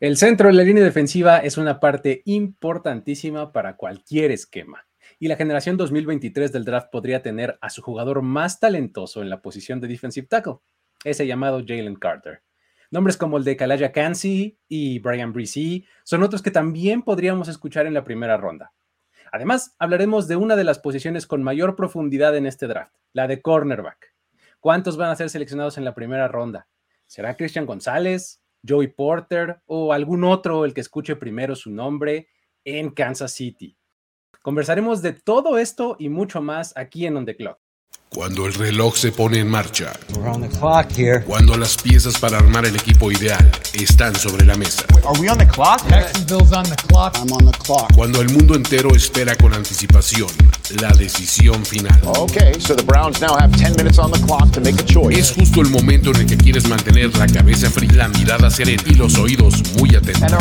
El centro de la línea defensiva es una parte importantísima para cualquier esquema. Y la generación 2023 del draft podría tener a su jugador más talentoso en la posición de defensive tackle, ese llamado Jalen Carter. Nombres como el de Kalaya Kansi y Brian Breesy son otros que también podríamos escuchar en la primera ronda. Además, hablaremos de una de las posiciones con mayor profundidad en este draft, la de cornerback. ¿Cuántos van a ser seleccionados en la primera ronda? ¿Será Christian González, Joey Porter o algún otro el que escuche primero su nombre en Kansas City? Conversaremos de todo esto y mucho más aquí en On The Clock. Cuando el reloj se pone en marcha. Cuando las piezas para armar el equipo ideal están sobre la mesa. Cuando el mundo entero espera con anticipación la decisión final. Es justo el momento en el que quieres mantener la cabeza fría, la mirada serena y los oídos muy atentos.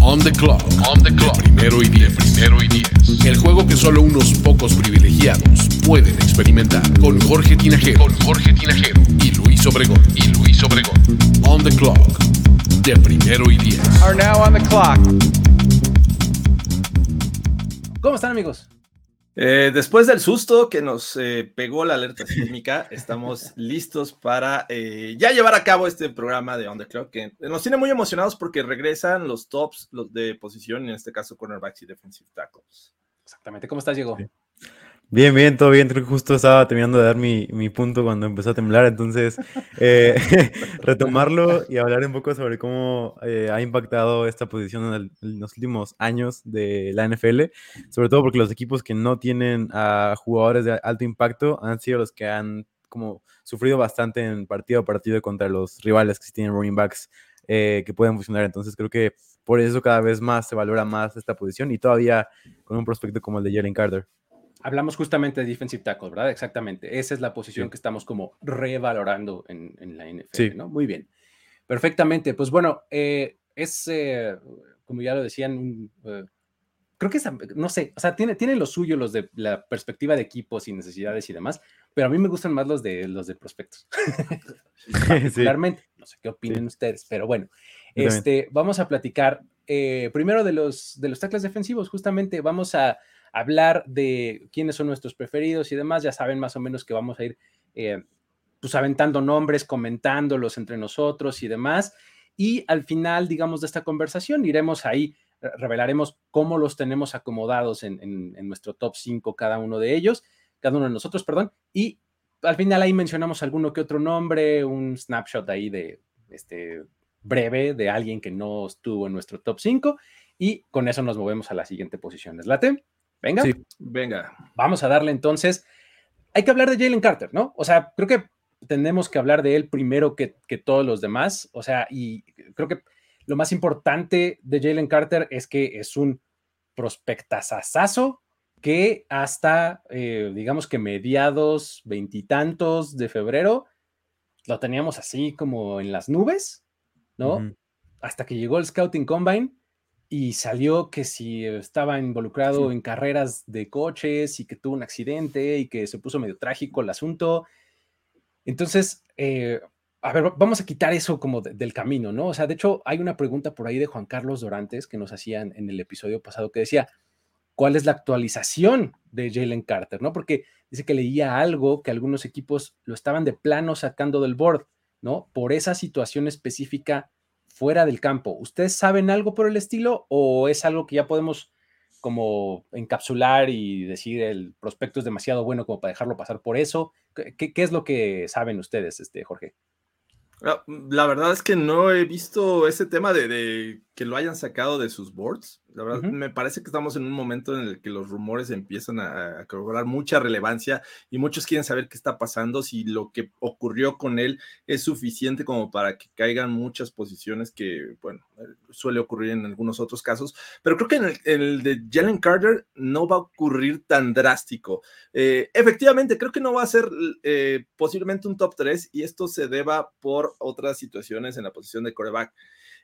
On the clock. On the clock. primero y diez. Primero y diez. El juego que solo unos pocos privilegiados pueden experimentar. Con Jorge Tinajero. Con Jorge Tinajero. Y Luis Obregón. Y Luis Obregón. On the clock. De primero y diez. Are now on the clock. ¿Cómo están amigos? Eh, después del susto que nos eh, pegó la alerta sísmica, estamos listos para eh, ya llevar a cabo este programa de On the Clock, que nos tiene muy emocionados porque regresan los tops los de posición, en este caso cornerbacks y defensive tackles. Exactamente. ¿Cómo estás, Diego? Bien, bien, todo bien. Creo que justo estaba terminando de dar mi, punto cuando empezó a temblar, entonces eh, retomarlo y hablar un poco sobre cómo eh, ha impactado esta posición en, los últimos años de la NFL, sobre todo porque los equipos que no tienen a jugadores de alto impacto han sido los que han como sufrido bastante en partido a partido contra los rivales que sí tienen running backs eh, que pueden funcionar. Entonces creo que por eso cada vez más se valora más esta posición y todavía con un prospecto como el de Jalen Carter. Hablamos justamente de defensive tackle, ¿verdad? Exactamente. Esa es la posición que estamos como revalorando en, la NFL, ¿no? Muy bien. Perfectamente. Pues bueno, eh, es, eh, como ya lo decían, eh, creo que es, no sé, o sea, tiene, tiene lo suyo los de la perspectiva de equipos y necesidades y demás, pero a mí me gustan más los de los de prospectos. Particularmente. No sé qué opinen ustedes, pero bueno, este, vamos a platicar primero de los, de los tackles defensivos. Justamente vamos a hablar de quiénes son nuestros preferidos y demás. Ya saben más o menos que vamos a ir eh, pues aventando nombres, comentándolos entre nosotros y demás. Y al final, digamos, de esta conversación, iremos ahí, revelaremos cómo los tenemos acomodados en, nuestro top 5 cada uno de ellos, cada uno de nosotros, perdón. Y al final ahí mencionamos alguno que otro nombre, un snapshot ahí de este breve de alguien que no estuvo en nuestro top 5 y con eso nos movemos a la siguiente posición. ¿Es late? Venga. Sí, venga. Vamos a darle entonces. Hay que hablar de Jalen Carter, ¿no? O sea, creo que tenemos que hablar de él primero que, todos los demás. O sea, y creo que lo más importante de Jalen Carter es que es un prospectazazazo que hasta, eh, digamos que mediados, veintitantos de febrero, lo teníamos así como en las nubes, ¿no? Hasta que llegó el Scouting Combine y salió que si estaba involucrado en carreras de coches y que tuvo un accidente y que se puso medio trágico el asunto. Entonces, eh, a ver, vamos a quitar eso como del camino, ¿no? O sea, de hecho, hay una pregunta por ahí de Juan Carlos Dorantes que nos hacían en el episodio pasado que decía, ¿cuál es la actualización de Jalen Carter, ¿no? Porque dice que leía algo que algunos equipos lo estaban de plano sacando del board, ¿no? Por esa situación específica fuera del campo. ¿Ustedes saben algo por el estilo o es algo que ya podemos como encapsular y decir el prospecto es demasiado bueno como para dejarlo pasar por eso? ¿Qué, es lo que saben ustedes, este, Jorge? Ah, la verdad es que no he visto ese tema de, que lo hayan sacado de sus boards. La verdad, me parece que estamos en un momento en el que los rumores empiezan a, cobrar mucha relevancia y muchos quieren saber qué está pasando, si lo que ocurrió con él es suficiente como para que caigan muchas posiciones que, bueno, suele ocurrir en algunos otros casos. Pero creo que en el, de Jalen Carter no va a ocurrir tan drástico. Eh, efectivamente, creo que no va a ser eh, posiblemente un top 3 y esto se deba por otras situaciones en la posición de coreback.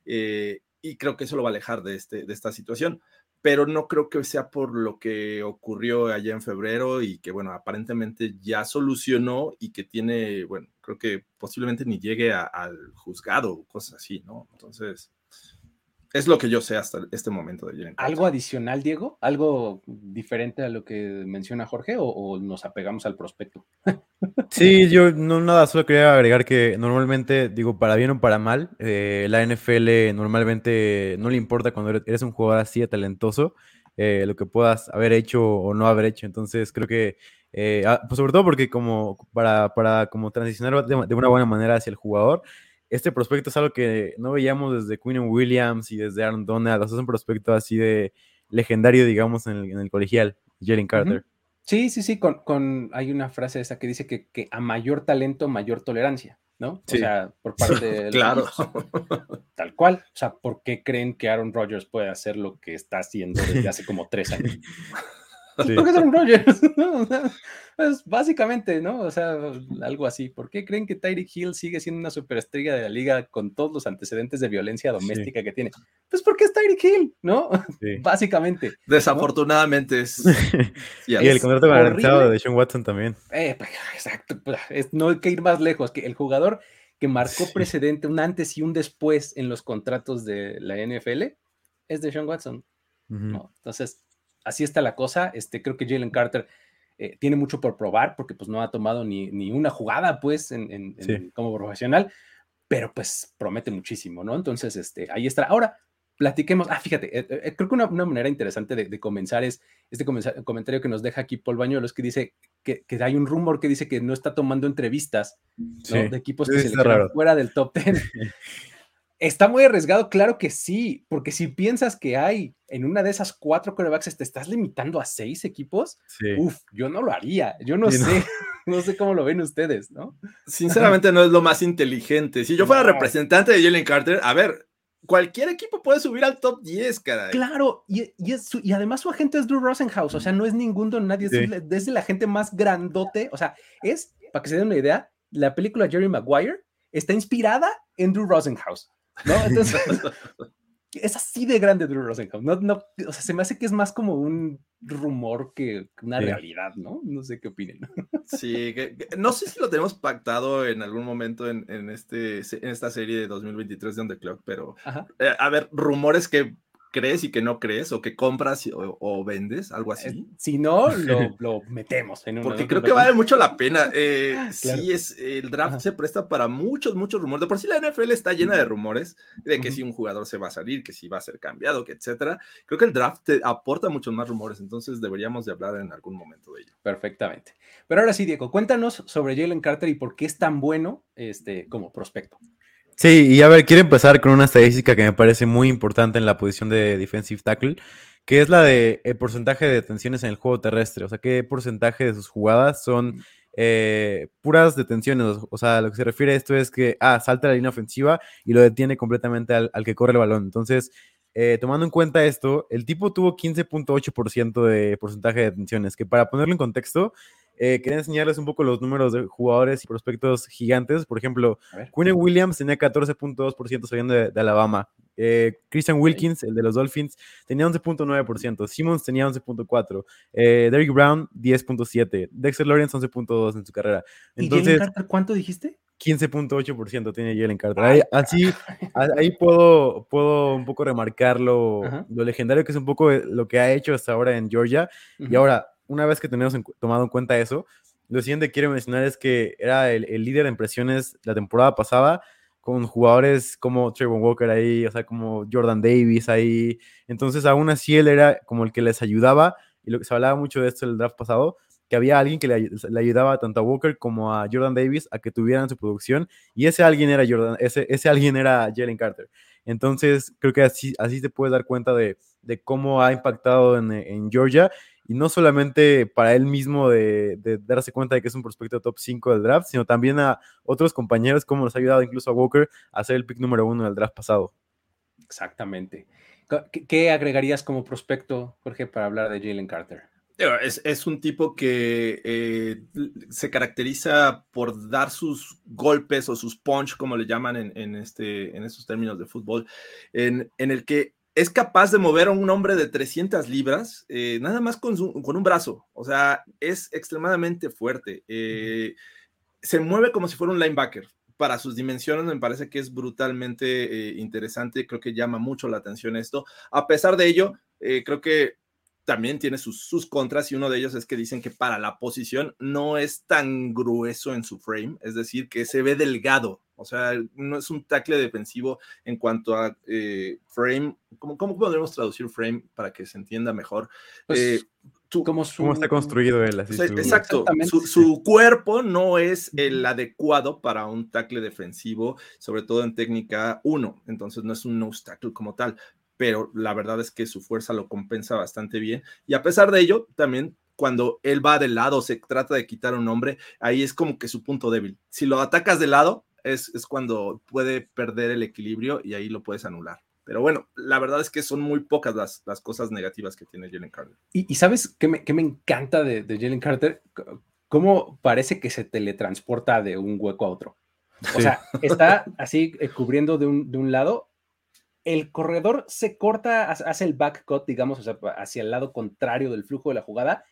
Eh, y creo que eso lo va a alejar de, este, de esta situación, pero no creo que sea por lo que ocurrió allá en febrero y que, bueno, aparentemente ya solucionó y que tiene, bueno, creo que posiblemente ni llegue al juzgado cosas así, ¿no? Entonces, es lo que yo sé hasta este momento de Jalen ¿Algo adicional, Diego? ¿Algo diferente a lo que menciona Jorge o, nos apegamos al prospecto? sí, yo no nada, solo quería agregar que normalmente, digo, para bien o para mal, eh, la NFL normalmente no le importa cuando eres un jugador así de talentoso, eh, lo que puedas haber hecho o no haber hecho. Entonces creo que, eh, ah, pues sobre todo porque como para, para como transicionar de, de una buena manera hacia el jugador, este prospecto es algo que no veíamos desde Quinn Williams y desde Aaron Donald. O sea, es un prospecto así de legendario, digamos, en el, colegial, Jalen Carter. Sí, sí, sí, con, con, hay una frase esa que dice que, que, a mayor talento, mayor tolerancia, ¿no? O sea, por parte de... claro. Tal cual. O sea, ¿por qué creen que Aaron Rodgers puede hacer lo que está haciendo desde hace como tres años? Sí. ¿Por qué Aaron Rodgers? Pues básicamente, ¿no? O sea, algo así. ¿Por qué creen que Tyreek Hill sigue siendo una superestrella de la liga con todos los antecedentes de violencia doméstica que tiene? Pues porque es Tyreek Hill, ¿no? Básicamente. Desafortunadamente es. y el contrato garantizado de Sean Watson también. Eh, pues, exacto. Pues, no hay que ir más lejos. Que el jugador que marcó precedente, un antes y un después en los contratos de la NFL, es de Sean Watson. Entonces, así está la cosa. Este, creo que Jalen Carter eh, tiene mucho por probar porque pues no ha tomado ni, ni una jugada pues en, como profesional, pero pues promete muchísimo, ¿no? Entonces, este, ahí está. Ahora, platiquemos. Ah, fíjate, eh, eh, creo que una, manera interesante de, comenzar es este comentario que nos deja aquí Paul Bañuelos que dice que, que, hay un rumor que dice que no está tomando entrevistas de equipos que se le fuera del top 10. Está muy arriesgado, claro que sí, porque si piensas que hay en una de esas cuatro corebacks, te estás limitando a seis equipos, uf, yo no lo haría, yo no sé, no. sé cómo lo ven ustedes, ¿no? Sinceramente no es lo más inteligente. Si yo fuera representante de Jalen Carter, a ver, cualquier equipo puede subir al top 10, caray. Claro, y, y, además su agente es Drew Rosenhaus, o sea, no es ningún don nadie, es desde la gente más grandote, o sea, es, para que se den una idea, la película Jerry Maguire está inspirada en Drew Rosenhaus. ¿No? Entonces, es así de grande Drew Rosenhaus. No, no, o sea, se me hace que es más como un rumor que una realidad, ¿no? No sé qué opinen. Sí, no sé si lo tenemos pactado en algún momento en, en, este, en esta serie de 2023 de On The Clock, pero eh, a ver, rumores que crees y que no crees, o que compras o, vendes, algo así. Eh, si no, lo, metemos en Porque creo que vale mucho la pena. Eh, Sí, es, el draft se presta para muchos, muchos rumores. De por sí la NFL está llena de rumores de que si un jugador se va a salir, que si va a ser cambiado, que etcétera. Creo que el draft te aporta muchos más rumores, entonces deberíamos de hablar en algún momento de ello. Perfectamente. Pero ahora sí, Diego, cuéntanos sobre Jalen Carter y por qué es tan bueno este, como prospecto. Sí, y a ver, quiero empezar con una estadística que me parece muy importante en la posición de defensive tackle, que es la de el porcentaje de detenciones en el juego terrestre. O sea, qué porcentaje de sus jugadas son eh, puras detenciones. O sea, lo que se refiere a esto es que, ah, salta la línea ofensiva y lo detiene completamente al, que corre el balón. Entonces, eh, tomando en cuenta esto, el tipo tuvo 15.8% de porcentaje de detenciones, que para ponerlo en contexto, eh, quería enseñarles un poco los números de jugadores y prospectos gigantes. Por ejemplo, Quinn Williams tenía 14.2% saliendo de, Alabama. Eh, Christian Wilkins, el de los Dolphins, tenía 11.9%. Simmons tenía 11.4%. Eh, Derrick Brown, 10.7%. Dexter Lawrence, 11.2% en su carrera. Entonces, ¿Y Carter cuánto dijiste? 15.8% tiene Jalen Carter. Ahí, así, ahí puedo, puedo un poco remarcar lo, legendario que es un poco lo que ha hecho hasta ahora en Georgia. Y ahora, una vez que tenemos tomado en cuenta eso, lo siguiente que quiero mencionar es que era el, líder de impresiones la temporada pasada, con jugadores como Trayvon Walker ahí, o sea, como Jordan Davis ahí. Entonces, aún así, él era como el que les ayudaba, y lo que se hablaba mucho de esto en el draft pasado, que había alguien que le, ayudaba tanto a Walker como a Jordan Davis a que tuvieran su producción, y ese alguien era Jordan, ese, ese alguien era Jalen Carter. Entonces, creo que así, así te puedes dar cuenta de, de cómo ha impactado en, en Georgia y no solamente para él mismo de, darse cuenta de que es un prospecto top 5 del draft, sino también a otros compañeros, como nos ha ayudado incluso a Walker a ser el pick número uno del draft pasado. Exactamente. ¿Qué, agregarías como prospecto, Jorge, para hablar de Jalen Carter? Es, un tipo que eh, se caracteriza por dar sus golpes o sus punch, como le llaman en, en este, en estos términos de fútbol, en, en el que es capaz de mover a un hombre de 300 libras eh, nada más con, un brazo. O sea, es extremadamente fuerte. Eh, se mueve como si fuera un linebacker. Para sus dimensiones me parece que es brutalmente eh, interesante, creo que llama mucho la atención esto. A pesar de ello, creo que también tiene sus, sus, contras y uno de ellos es que dicen que para la posición no es tan grueso en su frame, es decir, que se ve delgado, o sea, no es un tackle defensivo en cuanto a eh, frame, ¿cómo, ¿cómo, podemos traducir frame para que se entienda mejor? Pues, eh, ¿Cómo, está construido él? Así exacto, su, su, cuerpo no es el adecuado para un tackle defensivo, sobre todo en técnica 1, entonces no es un nose tackle como tal, pero la verdad es que su fuerza lo compensa bastante bien. Y a pesar de ello, también cuando él va de lado, se trata de quitar un hombre, ahí es como que su punto débil. Si lo atacas de lado, es, es cuando puede perder el equilibrio y ahí lo puedes anular. Pero bueno, la verdad es que son muy pocas las, las cosas negativas que tiene Jalen Carter. Y, sabes qué me, qué me, encanta de, de Jalen Carter? Cómo parece que se teletransporta de un hueco a otro. O sea, está así eh, cubriendo de un, de un lado el corredor se corta, hace el back cut, digamos, o sea, hacia el lado contrario del flujo de la jugada,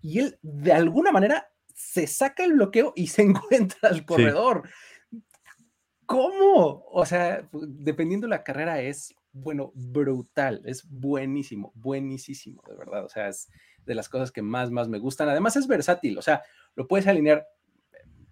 y él de alguna manera se saca el bloqueo y se encuentra al corredor. ¿Cómo? O sea, dependiendo de la carrera es, bueno, brutal, es buenísimo, buenísimo, de verdad. O sea, es de las cosas que más, más me gustan. Además es versátil, o sea, lo puedes alinear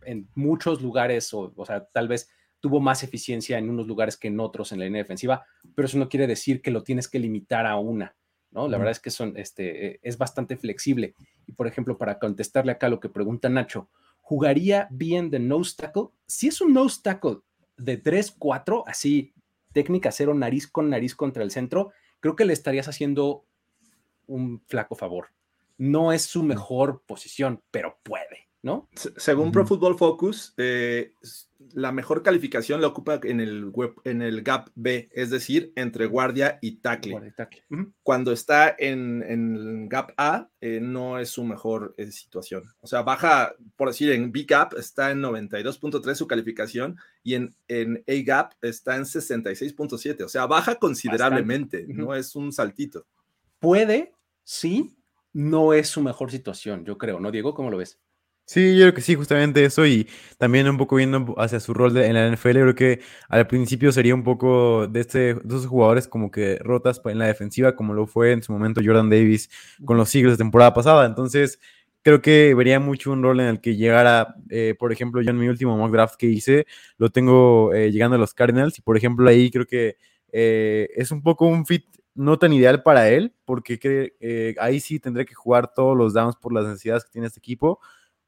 en muchos lugares, o, o sea, tal vez tuvo más eficiencia en unos lugares que en otros en la línea defensiva, pero eso no quiere decir que lo tienes que limitar a una, ¿no? La verdad es que son, este, eh, es bastante flexible. Y por ejemplo, para contestarle acá lo que pregunta Nacho, ¿jugaría bien de nose tackle? Si es un nose tackle de 3-4, así, técnica cero, nariz con nariz contra el centro, creo que le estarías haciendo un flaco favor. No es su mejor posición, pero puede, ¿no? Según Pro Football Focus, eh, la mejor calificación la ocupa en el, web, en el gap B, es decir, entre guardia y tackle. Cuando está en, en gap A, eh, no es su mejor eh, situación. O sea, baja, por decir, en B gap está en 92.3 su calificación y en, en A gap está en 66.7. O sea, baja considerablemente, no es un saltito. Puede, sí, no es su mejor situación, yo creo, ¿no, Diego? ¿Cómo lo ves? Sí, yo creo que sí, justamente eso y también un poco viendo hacia su rol en la NFL, creo que al principio sería un poco de, este, de esos jugadores como que rotas en la defensiva, como lo fue en su momento Jordan Davis con los Eagles de temporada pasada. Entonces, creo que vería mucho un rol en el que llegara, eh, por ejemplo, yo en mi último mock draft que hice, lo tengo eh, llegando a los Cardinals y, por ejemplo, ahí creo que eh, es un poco un fit no tan ideal para él, porque ahí sí tendré que jugar todos los downs por las necesidades que tiene este equipo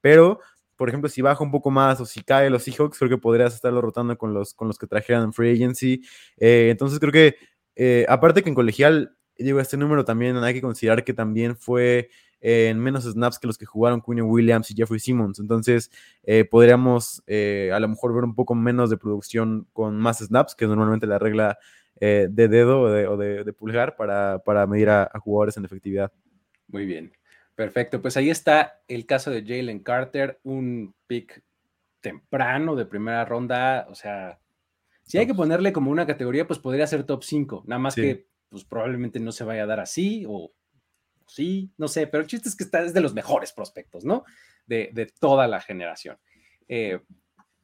pero, por ejemplo, si baja un poco más o si cae los Seahawks, creo que podrías estarlo rotando con los, con los que trajeran en Free Agency. Eh, entonces creo que, eh, aparte que en colegial, digo, este número también hay que considerar que también fue eh, en menos snaps que los que jugaron Quinn Williams y Jeffrey Simmons. Entonces, podríamos a lo mejor ver un poco menos de producción con más snaps, que es normalmente la regla de dedo o de, pulgar para, para medir a, jugadores en efectividad. Muy bien. Perfecto, pues ahí está el caso de Jalen Carter, un pick temprano de primera ronda, o sea, si hay que ponerle como una categoría, pues podría ser top 5, nada más que pues probablemente no se vaya a dar así o sí, no sé, pero el chiste es que está, es de los mejores prospectos, ¿no? De, toda la generación. Eh,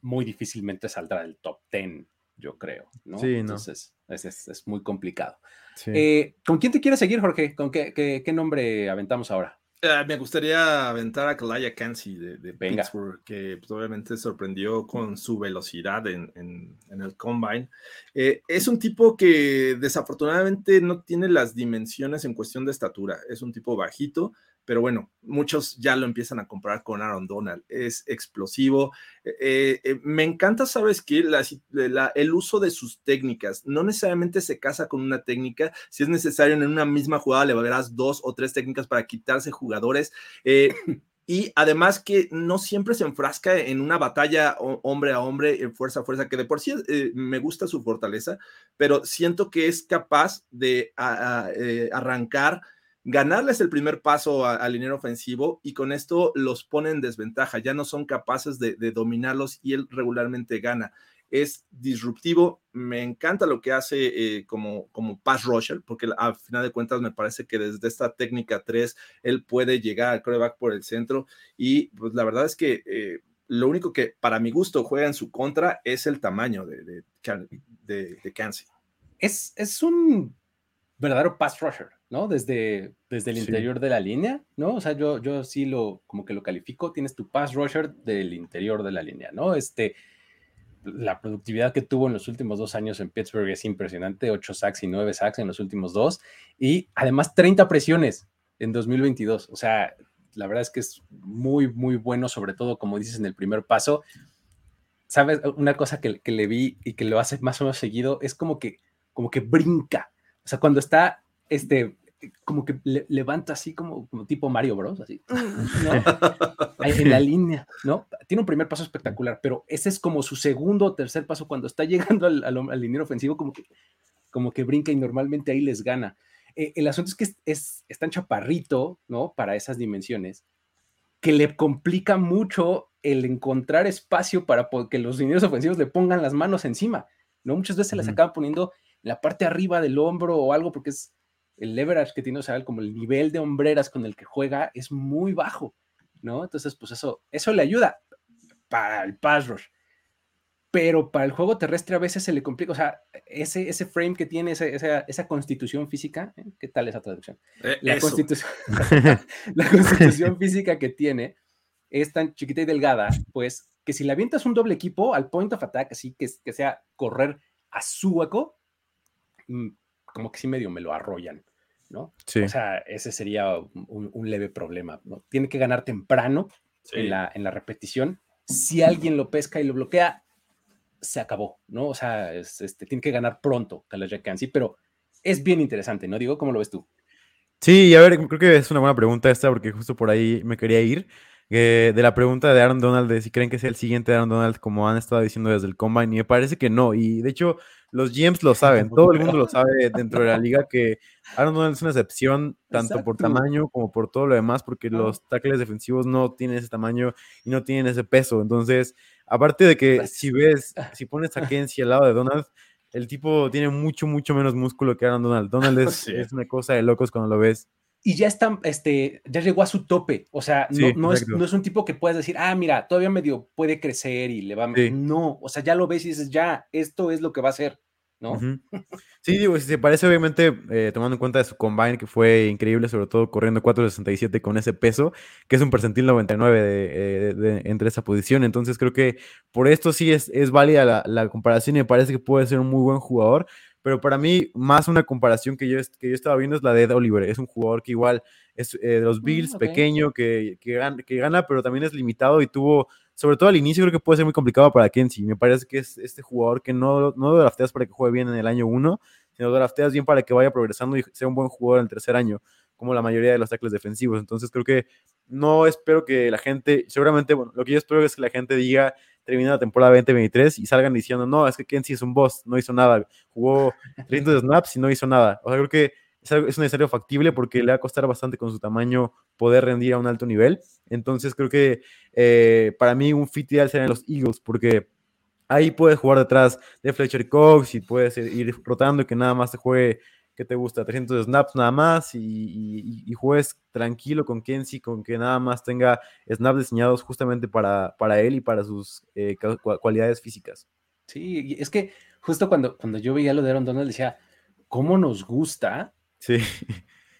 muy difícilmente saldrá del top 10, yo creo, ¿no? Sí, Entonces, es, muy complicado. Eh, ¿Con quién te quieres seguir, Jorge? ¿Con qué, qué nombre aventamos ahora? Eh, me gustaría aventar a Kalaya Kansi de, de Pittsburgh, que pues, obviamente sorprendió con su velocidad en, en, el combine. Eh, es un tipo que desafortunadamente no tiene las dimensiones en cuestión de estatura. Es un tipo bajito, pero bueno, muchos ya lo empiezan a comparar con Aaron Donald. Es explosivo. Eh, eh, eh, me encanta, sabes que el uso de sus técnicas no necesariamente se casa con una técnica. Si es necesario, en una misma jugada le verás dos o tres técnicas para quitarse jugadores. y además que no siempre se enfrasca en una batalla hombre a hombre, fuerza a fuerza, que de por sí me gusta su fortaleza, pero siento que es capaz de arrancar ganarles el primer paso al dinero ofensivo y con esto los pone en desventaja, ya no son capaces de, dominarlos y él regularmente gana. Es disruptivo, me encanta lo que hace eh, como, como pass rusher, porque al final de cuentas me parece que desde esta técnica 3 él puede llegar al coreback por el centro y pues la verdad es que... Eh, lo único que para mi gusto juega en su contra es el tamaño de, de, de, Es, es un verdadero pass rusher, ¿no? Desde, desde el interior de la línea, ¿no? O sea, yo, yo sí lo, como que lo califico, tienes tu pass rusher del interior de la línea, ¿no? Este, la productividad que tuvo en los últimos dos años en Pittsburgh es impresionante, 8 sacks y 9 sacks en los últimos dos, y además 30 presiones en 2022, o sea, la verdad es que es muy, muy bueno, sobre todo, como dices, en el primer paso. ¿Sabes? Una cosa que, que le vi y que lo hace más o menos seguido es como que, como que brinca, o sea, cuando está, este, como que levanta así como, como, tipo Mario Bros, así, ¿no? en la línea, ¿no? Tiene un primer paso espectacular, pero ese es como su segundo o tercer paso cuando está llegando al, al, ofensivo, como que, como que brinca y normalmente ahí les gana. Eh, el asunto es que es, es, es, tan chaparrito, ¿no? Para esas dimensiones, que le complica mucho el encontrar espacio para que los lineros ofensivos le pongan las manos encima, ¿no? Muchas veces se las acaban poniendo la parte arriba del hombro o algo, porque es el leverage que tiene, o sea, como el nivel de hombreras con el que juega es muy bajo, ¿no? Entonces, pues eso, eso le ayuda para el pass rush. Pero para el juego terrestre a veces se le complica, o sea, ese, ese frame que tiene, esa, esa, constitución física, ¿eh? ¿qué tal esa traducción? Eh, la, constitución, la constitución física que tiene es tan chiquita y delgada, pues que si le avientas un doble equipo al point of attack, así que, que sea correr a su hueco, Mm, como que sí medio me lo arrollan, ¿no? Sí. O sea, ese sería un, leve problema, ¿no? Tiene que ganar temprano en, la, en la repetición. Si alguien lo pesca y lo bloquea, se acabó, ¿no? O sea, este, tiene que ganar pronto Kalaja sí, pero es bien interesante, ¿no? Digo, ¿cómo lo ves tú? Sí, a ver, creo que es una buena pregunta esta, porque justo por ahí me quería ir. Eh, de la pregunta de Aaron Donald, de si creen que es el siguiente Aaron Donald, como han estado diciendo desde el Combine, y me parece que no. Y de hecho, los GMs lo saben, todo el mundo lo sabe dentro de la liga que Aaron Donald es una excepción tanto por tamaño como por todo lo demás, porque los tackles defensivos no tienen ese tamaño y no tienen ese peso. Entonces, aparte de que pues si ves, si pones a Kenzie al lado de Donald, el tipo tiene mucho, mucho menos músculo que Aaron Donald. Donald es, es una cosa de locos cuando lo ves y ya está, este, ya llegó a su tope. O sea, no, no, es, no, es, un tipo que puedes decir, ah, mira, todavía medio puede crecer y le va. No, o sea, ya lo ves y dices, ya, esto es lo que va a ser. ¿no? Sí, digo, si se parece, obviamente, eh, tomando en cuenta de su combine, que fue increíble, sobre todo corriendo 4.67 con ese peso, que es un percentil 99 de, de, entre esa posición. Entonces, creo que por esto sí es, es válida la, la, comparación y me parece que puede ser un muy buen jugador pero para mí, más una comparación que yo, que yo estaba viendo es la de Ed Oliver. Es un jugador que igual es eh, de los mm, Bills, pequeño, que, que, gana, que gana, pero también es limitado y tuvo, sobre todo al inicio, creo que puede ser muy complicado para Kenzie. Me parece que es este jugador que no, no drafteas para que juegue bien en el año uno, sino drafteas bien para que vaya progresando y sea un buen jugador en el tercer año, como la mayoría de los tackles defensivos. Entonces creo que no espero que la gente, seguramente, bueno, lo que yo espero es que la gente diga termina la temporada 2023 y salgan diciendo, no, es que Kenzie es un boss, no hizo nada, jugó 30 snaps y no hizo nada. O sea, creo que es, es un necesario factible porque le va a costar bastante con su tamaño poder rendir a un alto nivel. Entonces creo que eh, para mí un fit ideal serían los Eagles porque ahí puedes jugar detrás de Fletcher Cox y puedes ir rotando y que nada más te juegue que te gusta? 300 snaps nada más y, juegues tranquilo con Kenzie, con que nada más tenga snaps diseñados justamente para, para él y para sus eh, cualidades físicas. Sí, es que justo cuando, cuando yo veía lo de Aaron Donald decía, ¿cómo nos gusta sí.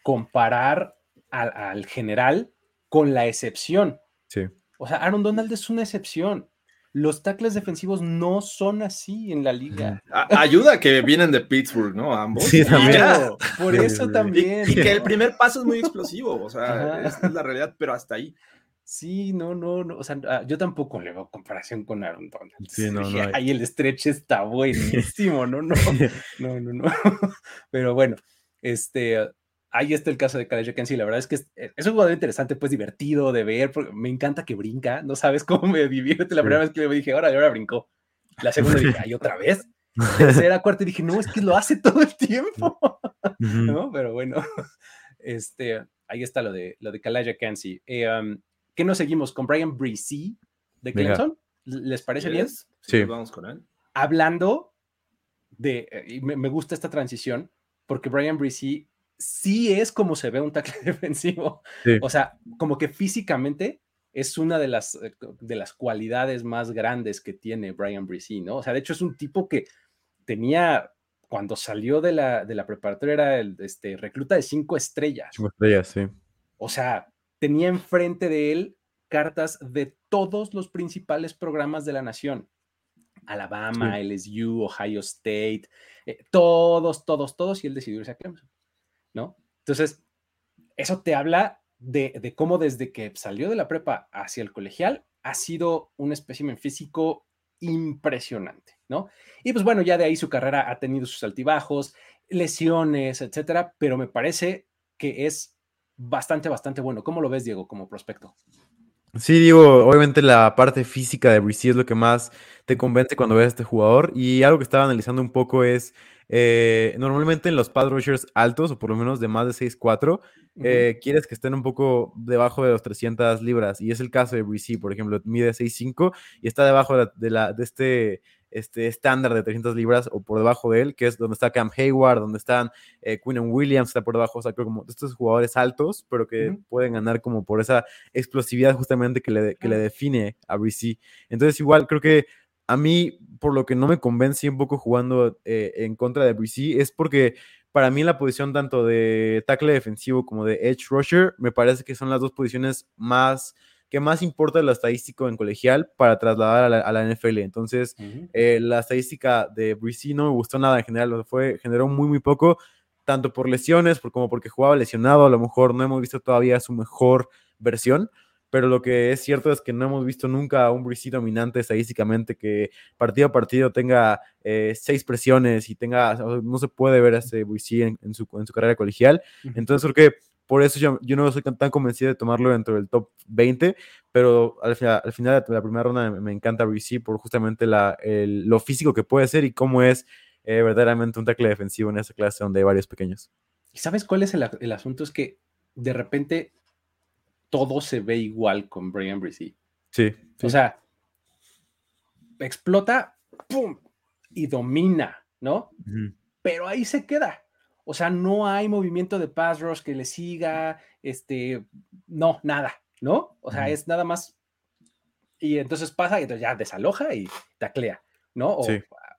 comparar al, al general con la excepción? Sí. O sea, Aaron Donald es una excepción los tackles defensivos no son así en la liga. ayuda que vienen de Pittsburgh, ¿no? Ambos. Sí, también. por eso también. Y, que el primer paso es muy explosivo, o sea, esta es la realidad, pero hasta ahí. Sí, no, no, no, o sea, ah, yo tampoco le veo comparación con Aaron Donald. Sí, no, no. Ahí el stretch está buenísimo, no, no, no, no, no. Pero bueno, este, ahí está el caso de Khaled Kensi. La verdad es que eh, es, un jugador interesante, pues divertido de ver. Me encanta que brinca. No sabes cómo me divierte. La primera vez que le dije, ahora, ahora brincó. La segunda dije, ay, otra vez. Tercera, cuarta, y dije, no, es que lo hace todo el tiempo. ¿No? Pero bueno, este, ahí está lo de, lo de Kalaja Kensi. Eh, um, ¿Qué nos seguimos? ¿Con Brian Breesy de Clemson? ¿Les parece bien? Sí. Vamos con él. Hablando de, eh, me, me gusta esta transición, porque Brian Breesy sí es como se ve un tackle defensivo. O sea, como que físicamente es una de las, eh, de las cualidades más grandes que tiene Brian Brisee, ¿no? O sea, de hecho es un tipo que tenía, cuando salió de la, de la preparatoria, era el este, recluta de cinco estrellas. Cinco estrellas, sí. O sea, tenía enfrente de él cartas de todos los principales programas de la nación. Alabama, LSU, Ohio State, eh, todos, todos, todos, y él decidió irse a Clemson, ¿no? Entonces, eso te habla de, cómo desde que salió de la prepa hacia el colegial ha sido un espécimen físico impresionante, ¿no? Y pues bueno, ya de ahí su carrera ha tenido sus altibajos, lesiones, etcétera, pero me parece que es bastante, bastante bueno. ¿Cómo lo ves, Diego, como prospecto? Sí, digo, obviamente la parte física de Brice es lo que más te convence cuando ves a este jugador. Y algo que estaba analizando un poco es, eh, normalmente en los pad rushers altos, o por lo menos de más de 6'4", eh, quieres que estén un poco debajo de los 300 libras. Y es el caso de Brice, por ejemplo, mide 6'5", y está debajo de, la, de este este estándar de 300 libras o por debajo de él, que es donde está Cam Hayward, donde están eh, Quinn Williams, está por debajo, o sea, creo como estos jugadores altos, pero que pueden ganar como por esa explosividad justamente que le, que le define a BC. Entonces, igual creo que a mí, por lo que no me convence un poco jugando eh, en contra de BC, es porque para mí la posición tanto de tackle defensivo como de edge rusher, me parece que son las dos posiciones más que más importa lo estadístico en colegial para trasladar a la, NFL. Entonces, eh, la estadística de Brice no me gustó nada en general, fue, generó muy, muy poco, tanto por lesiones como porque jugaba lesionado. A lo mejor no hemos visto todavía su mejor versión, pero lo que es cierto es que no hemos visto nunca a un Brice dominante estadísticamente que partido a partido tenga eh, seis presiones y tenga, no se puede ver a ese en, su, en su carrera colegial. Entonces creo que por eso yo, yo no soy tan, convencido de tomarlo dentro del top 20, pero al, final, al final de la primera ronda me, encanta BC por justamente la, lo físico que puede ser y cómo es eh, verdaderamente un tackle defensivo en esa clase donde hay varios pequeños. ¿Y sabes cuál es el, el asunto? Es que de repente todo se ve igual con Brian Brisee. Sí, O sea, explota, ¡pum! Y domina, ¿no? Pero ahí se queda. O sea, no hay movimiento de pass rush que le siga, este, no, nada, ¿no? O sea, es nada más. Y entonces pasa y entonces ya desaloja y taclea, ¿no?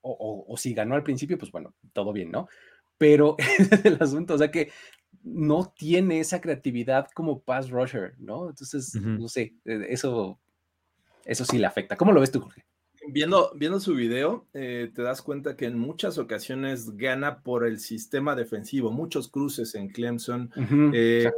O, si ganó al principio, pues bueno, todo bien, ¿no? Pero es el asunto, o sea que no tiene esa creatividad como pass rusher, ¿no? Entonces, no sé, e, eso, eso sí le afecta. ¿Cómo lo ves tú, Jorge? Viendo, viendo su video, eh, te das cuenta que en muchas ocasiones gana por el sistema defensivo, muchos cruces en Clemson. Eh,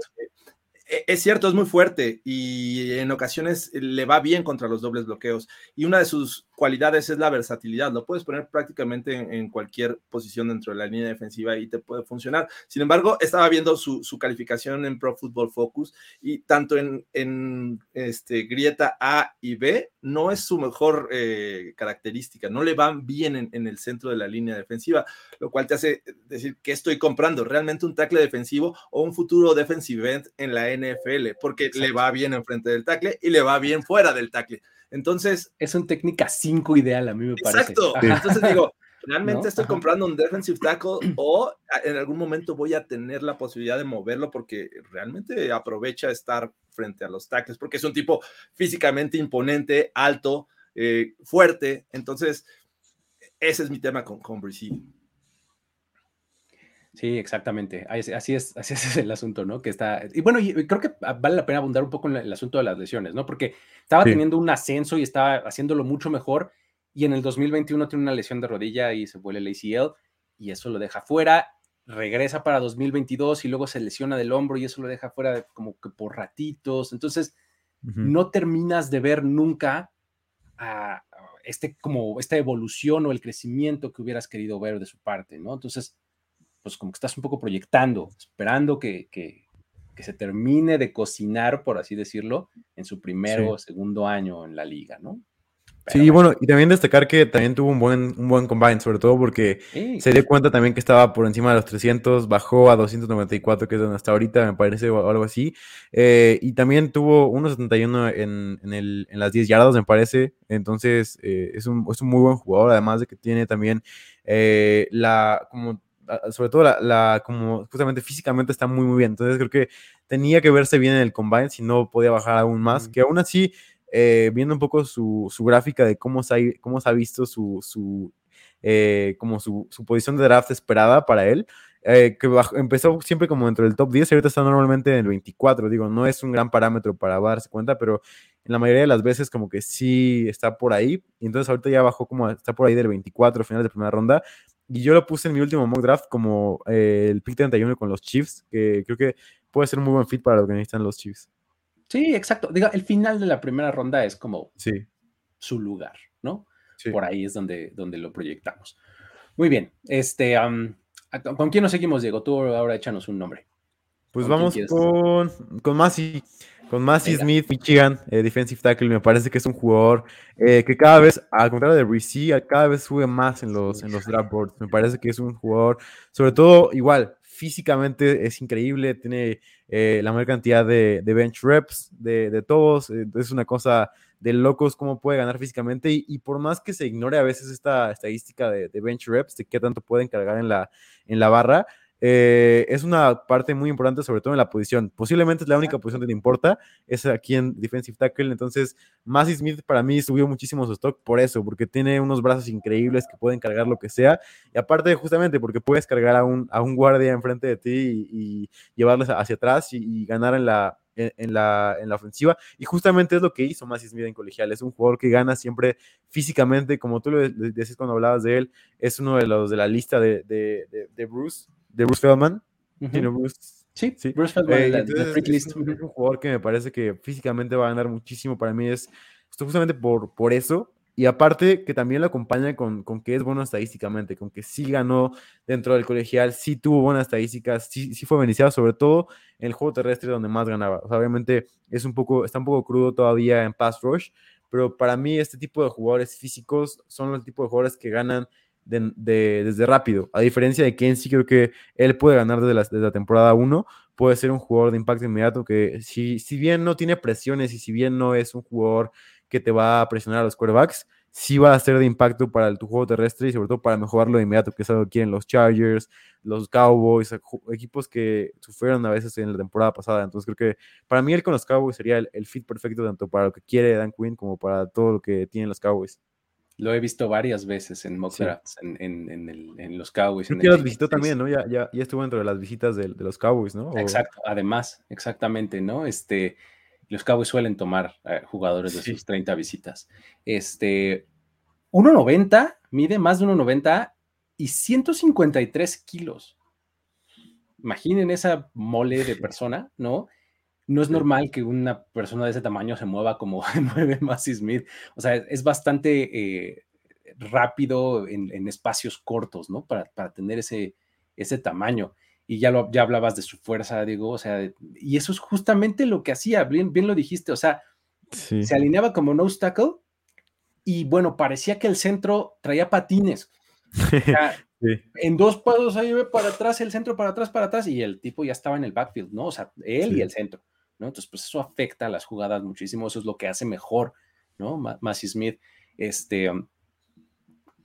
e, es cierto, es muy fuerte y en ocasiones le va bien contra los dobles bloqueos. Y una de sus cualidades es la versatilidad. Lo puedes poner prácticamente en, cualquier posición dentro de la línea defensiva y te puede funcionar. Sin embargo, estaba viendo su, calificación en Pro Football Focus y tanto en, en este, grieta A y B no es su mejor eh, característica. No le van bien en, el centro de la línea defensiva, lo cual te hace decir que estoy comprando realmente un tackle defensivo o un futuro defensive end en la NFL, porque le va bien enfrente del tackle y le va bien fuera del tackle. Entonces. Es un técnica 5 ideal, a mí me parece. Exacto. Entonces digo, realmente estoy comprando un defensive tackle o en algún momento voy a tener la posibilidad de moverlo porque realmente aprovecha estar frente a los tackles, porque es un tipo físicamente imponente, alto, eh, fuerte. Entonces, ese es mi tema con, con Sí, exactamente. Así es, así es el asunto, ¿no? Que está. Y bueno, creo que vale la pena abundar un poco en el asunto de las lesiones, ¿no? Porque estaba teniendo un ascenso y estaba haciéndolo mucho mejor. Y en el 2021 tiene una lesión de rodilla y se vuelve el ACL y eso lo deja fuera. Regresa para 2022 y luego se lesiona del hombro y eso lo deja fuera como que por ratitos. Entonces, no terminas de ver nunca a este, como esta evolución o el crecimiento que hubieras querido ver de su parte, ¿no? Entonces, pues como que estás un poco proyectando, esperando que, se termine de cocinar, por así decirlo, en su primero o segundo año en la liga, ¿no? sí, bueno. y también destacar que también tuvo un buen, un buen combine, sobre todo porque se dio cuenta también que estaba por encima de los 300, bajó a 294, que es donde está ahorita, me parece, o algo así. Eh, y también tuvo 1.71 en, en, en las 10 yardas, me parece. Entonces, eh, es, un, es un muy buen jugador, además de que tiene también eh, la, como sobre todo la, como justamente físicamente está muy, muy bien. Entonces creo que tenía que verse bien en el combine, si no podía bajar aún más, que aún así, eh, viendo un poco su, su, gráfica de cómo se ha, cómo se ha visto su, su eh, como su, su, posición de draft esperada para él, eh, que empezó siempre como dentro del top 10 y ahorita está normalmente en el 24, digo, no es un gran parámetro para darse cuenta, pero en la mayoría de las veces como que sí está por ahí, y entonces ahorita ya bajó como, está por ahí del 24, final de primera ronda, y yo lo puse en mi último mock draft como eh, el pick 31 con los Chiefs, que creo que puede ser un muy buen fit para lo que necesitan los Chiefs. Sí, exacto. Diga, el final de la primera ronda es como sí. su lugar, ¿no? Por ahí es donde, donde lo proyectamos. Muy bien. Este, ¿Con quién nos seguimos, Diego? Tú ahora échanos un nombre. Pues vamos con, con Masi. Con Massey Smith, Michigan, eh, defensive tackle, me parece que es un jugador eh, que cada vez, al contrario de Reese, cada vez sube más en los, en los draft boards. Me parece que es un jugador, sobre todo, igual, físicamente es increíble, tiene eh, la mayor cantidad de, bench reps de, de todos. es una cosa de locos cómo puede ganar físicamente y, por más que se ignore a veces esta estadística de, de bench reps, de qué tanto pueden cargar en la, en la barra, eh, es una parte muy importante, sobre todo en la posición. Posiblemente es la única posición que te importa, es aquí en defensive tackle. Entonces, Massey Smith para mí subió muchísimo su stock por eso, porque tiene unos brazos increíbles que pueden cargar lo que sea. Y aparte, justamente porque puedes cargar a un, a un guardia enfrente de ti y, llevarles hacia atrás y, ganar en la, en, la, en la ofensiva. Y justamente es lo que hizo Massey Smith en colegial. Es un jugador que gana siempre físicamente, como tú lo decías cuando hablabas de él, es uno de los de la lista de, de, de Bruce de Bruce Feldman. Sí, sí, Bruce Feldman, eh, es, un jugador que me parece que físicamente va a ganar muchísimo. Para mí es justamente por, por eso. Y aparte que también lo acompaña con, con, que es bueno estadísticamente, con que sí ganó dentro del colegial, sí tuvo buenas estadísticas, sí, sí fue beneficiado, sobre todo en el juego terrestre donde más ganaba. obviamente es un poco, está un poco crudo todavía en pass rush, pero para mí este tipo de jugadores físicos son los tipos de jugadores que ganan de, desde rápido. A diferencia de Ken, sí creo que él puede ganar desde la, temporada 1. Puede ser un jugador de impacto inmediato que, si, si bien no tiene presiones y si bien no es un jugador que te va a presionar a los quarterbacks, sí va a ser de impacto para el, tu juego terrestre y sobre todo para mejorarlo de inmediato, que es algo que quieren los Chargers, los Cowboys, equipos que sufrieron a veces en la temporada pasada. Entonces creo que para mí el con los Cowboys sería el, fit perfecto tanto para lo que quiere Dan Quinn como para todo lo que tienen los Cowboys. Lo he visto varias veces en mock drafts, en, en, en, los Cowboys. Creo que los visitó también, ¿no? Ya, ya, ya, estuvo dentro de las visitas de, de los Cowboys, ¿no? Exacto, además, exactamente, ¿no? Este, los Cowboys suelen tomar eh, jugadores de sus 30 visitas. Este, 1.90, mide más de 1.90 y 153 kilos. Imaginen esa mole de persona, ¿no? No es normal que una persona de ese tamaño se mueva como mueve Massey Smith. O sea, es bastante eh, rápido en, espacios cortos, ¿no? Para, tener ese, ese tamaño. Y ya, lo, ya hablabas de su fuerza, digo, o sea, y eso es justamente lo que hacía, bien, bien lo dijiste, o sea, se alineaba como no tackle y bueno, parecía que el centro traía patines. En dos pasos ahí para atrás, el centro para atrás, para atrás, y el tipo ya estaba en el backfield, ¿no? O sea, él y el centro. Entonces, pues eso afecta a las jugadas muchísimo, eso es lo que hace mejor, ¿no? Massey Smith, este, um,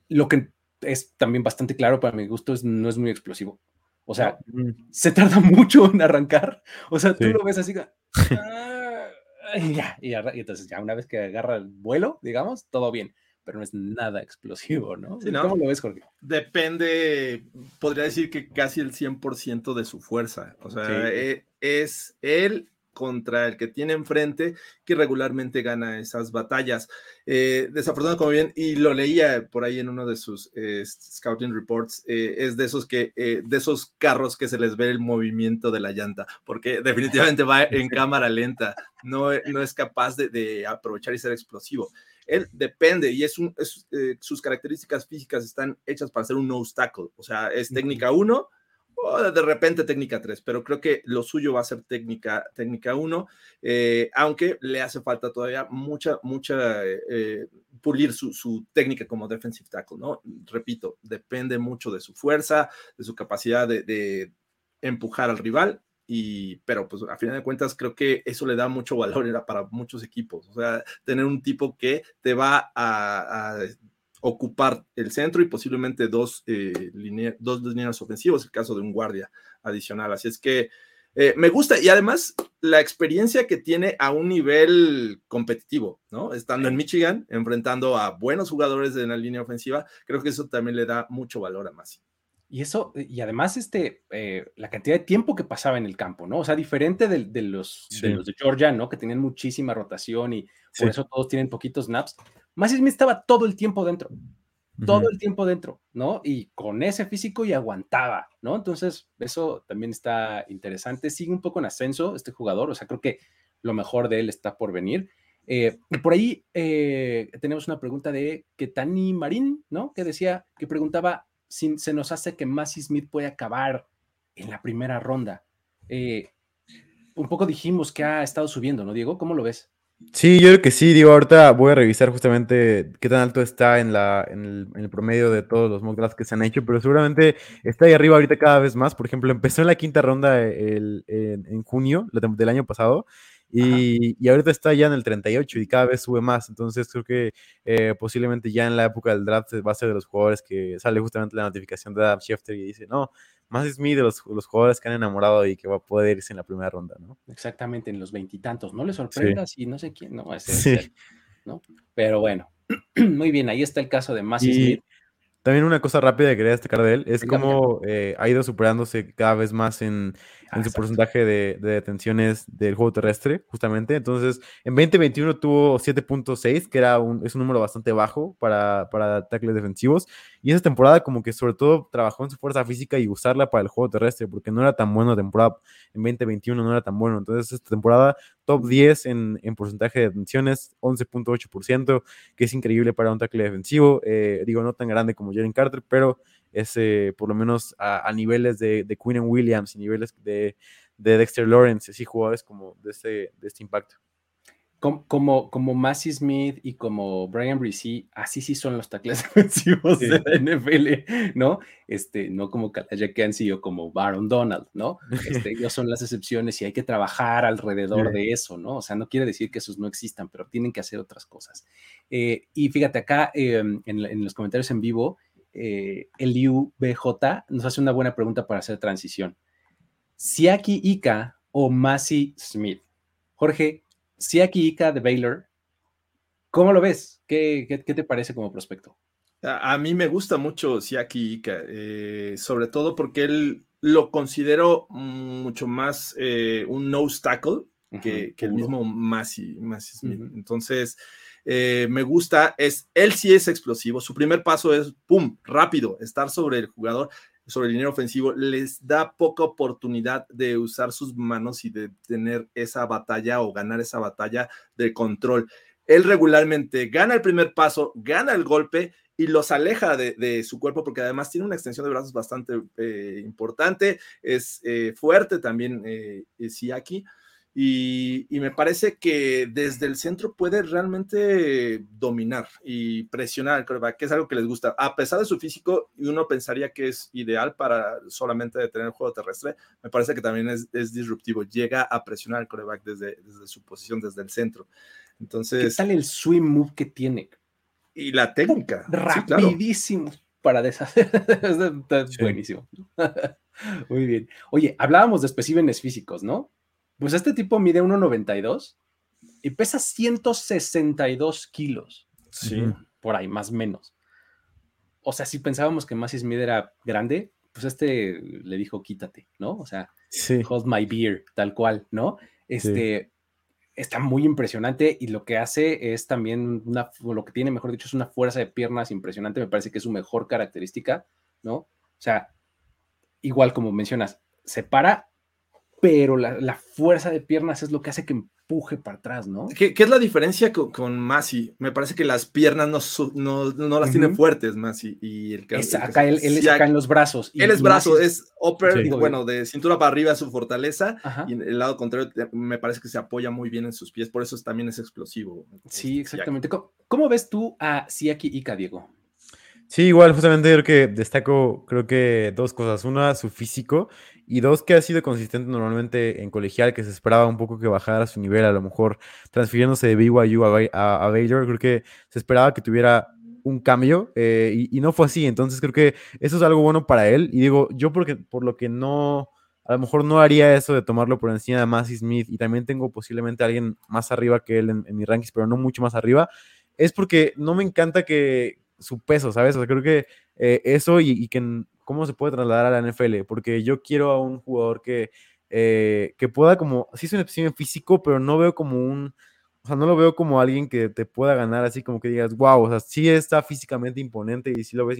lo que es también bastante claro para mi gusto es no es muy explosivo. O sea, mm. se tarda mucho en arrancar. O sea, tú lo ves así, ah, y ya, y, entonces ya una vez que agarra el vuelo, digamos, todo bien pero no es nada explosivo, ¿no? ¿Cómo lo ves, Jorge? Depende, podría decir que casi el 100% de su fuerza. O sea, e, es él contra el que tiene enfrente, que regularmente gana esas batallas. Eh, desafortunadamente, como bien, y lo leía por ahí en uno de sus eh, scouting reports, eh, es de esos que, de esos carros que se les ve el movimiento de la llanta, porque definitivamente va en cámara lenta, no, no es capaz de, aprovechar y ser explosivo. Él depende y es, un, sus características físicas están hechas para ser un no obstacle, o sea, es técnica 1 de repente técnica 3, pero creo que lo suyo va a ser técnica, técnica 1, eh, aunque le hace falta todavía mucha, mucha, eh, pulir su, técnica como defensive tackle, ¿no? Repito, depende mucho de su fuerza, de su capacidad de, empujar al rival, y, pero pues a final de cuentas creo que eso le da mucho valor para muchos equipos, o sea, tener un tipo que te va a ocupar el centro y posiblemente dos, eh, dos líneas ofensivos, el caso de un guardia adicional. Así es que eh, me gusta y además la experiencia que tiene a un nivel competitivo, ¿no? Estando en Michigan, enfrentando a buenos jugadores de la línea ofensiva, creo que eso también le da mucho valor a Masi. Y eso, y además, este, eh, la cantidad de tiempo que pasaba en el campo, ¿no? O sea, diferente de, los, de Georgia, ¿no? Que tenían muchísima rotación y por eso todos tienen poquitos snaps. Masi Smith estaba todo el tiempo dentro todo el tiempo dentro, ¿no? Y con ese físico y aguantaba, ¿no? Entonces, eso también está interesante. Sigue un poco en ascenso este jugador, o sea, creo que lo mejor de él está por venir. Eh, por ahí eh, tenemos una pregunta de Ketani Marín, ¿no? Que decía, que preguntaba si se nos hace que Massey Smith puede acabar en la primera ronda. Eh, un poco dijimos que ha estado subiendo, ¿no, Diego? ¿Cómo lo ves? Sí, yo creo que sí. Digo, ahorita voy a revisar justamente qué tan alto está en, la, en, el, promedio de todos los mock drafts que se han hecho, pero seguramente está ahí arriba ahorita cada vez más. Por ejemplo, empezó en la quinta ronda el, en, junio del año pasado y, y, ahorita está ya en el 38 y cada vez sube más. Entonces creo que eh, posiblemente ya en la época del draft va a ser de los jugadores que sale justamente la notificación de Adam Schefter y dice, no, más es mí de los, jugadores que han enamorado y que va a poder irse en la primera ronda, ¿no? Exactamente, en los veintitantos. No le sorprendas y no sé quién, no, ese, ¿no? Pero bueno, muy bien, ahí está el caso de Massey Smith. También una cosa rápida que quería destacar de él es cómo eh, ha ido superándose cada vez más en, en su porcentaje de, detenciones del juego terrestre, justamente. Entonces, en 2021 tuvo 7.6, que era un, es un número bastante bajo para, para tackles defensivos. Y esa temporada como que sobre todo trabajó en su fuerza física y usarla para el juego terrestre, porque no era tan bueno la temporada en 2021, no era tan bueno. Entonces, esta temporada top 10 en, en porcentaje de detenciones, 11.8%, que es increíble para un tackle defensivo. Eh, digo, no tan grande como Jalen Carter, pero es por lo menos a, niveles de, de Quinn Williams y niveles de, de Dexter Lawrence, así jugadores como de este, de este impacto. Como, como, como Massey Smith y como Brian Brisee, así sí son los tackles defensivos de la NFL, ¿no? Este, no como Kalaya Kensi o como Baron Donald, ¿no? Este, ellos son las excepciones y hay que trabajar alrededor de eso, ¿no? O sea, no quiere decir que esos no existan, pero tienen que hacer otras cosas. Eh, y fíjate, acá em, en, en, los comentarios en vivo, eh, el UBJ nos hace una buena pregunta para hacer transición. Siaki Ika o Massey Smith. Jorge, Siaki Ika de Baylor, ¿cómo lo ves? ¿Qué, te parece como prospecto? A, mí me gusta mucho Siaki Ika, eh, sobre todo porque él lo considero mucho más eh, un nose tackle que, el mismo Massey, Smith. Entonces, eh, me gusta, es, él sí es explosivo, su primer paso es, ¡pum!, rápido, estar sobre el jugador, sobre el dinero ofensivo, les da poca oportunidad de usar sus manos y de tener esa batalla o ganar esa batalla de control. Él regularmente gana el primer paso, gana el golpe y los aleja de, su cuerpo porque además tiene una extensión de brazos bastante eh, importante, es eh, fuerte también eh, Siaki. Y, me parece que desde el centro puede realmente dominar y presionar al coreback, que es algo que les gusta. A pesar de su físico, y uno pensaría que es ideal para solamente detener el juego terrestre, me parece que también es, disruptivo. Llega a presionar al coreback desde, desde su posición, desde el centro. Entonces, ¿qué tal el swing move que tiene? Y la técnica. Rapidísimo para deshacer. es buenísimo. Muy bien. Oye, hablábamos de especímenes físicos, ¿no? Pues este tipo mide 1,92 y pesa 162 kilos. Sí. Por ahí, más o menos. O sea, si pensábamos que Massey Smith era grande, pues este le dijo quítate, ¿no? O sea, hold my beer, tal cual, ¿no? Este está muy impresionante y lo que hace es también una, lo que tiene, mejor dicho, es una fuerza de piernas impresionante. Me parece que es su mejor característica, ¿no? O sea, igual como mencionas, se para pero la, fuerza de piernas es lo que hace que empuje para atrás, ¿no? ¿Qué, es la diferencia con, con Masi? Me parece que las piernas no, no, las tiene fuertes, Masi. Y el, acá él, es acá en los brazos. él es brazo, es upper, bueno, de cintura para arriba su fortaleza, y el lado contrario me parece que se apoya muy bien en sus pies, por eso también es explosivo. Sí, exactamente. ¿Cómo, ves tú a Siaki Ika, Diego? Sí, igual, justamente creo que destaco, creo que dos cosas. Una, su físico, y dos, que ha sido consistente normalmente en colegial, que se esperaba un poco que bajara su nivel, a lo mejor transfiriéndose de BYU a, a, Baylor. Creo que se esperaba que tuviera un cambio eh, y, no fue así. Entonces creo que eso es algo bueno para él. Y digo, yo porque, por lo que no, a lo mejor no haría eso de tomarlo por encima de Massey Smith y también tengo posiblemente a alguien más arriba que él en, mi rankings, pero no mucho más arriba, es porque no me encanta que su peso, ¿sabes? O sea, creo que eh, eso y, que cómo se puede trasladar a la NFL, porque yo quiero a un jugador que, eh, que pueda como, sí es un físico, pero no veo como un o sea, no lo veo como alguien que te pueda ganar así como que digas, wow, o sea, sí está físicamente imponente y sí lo ves,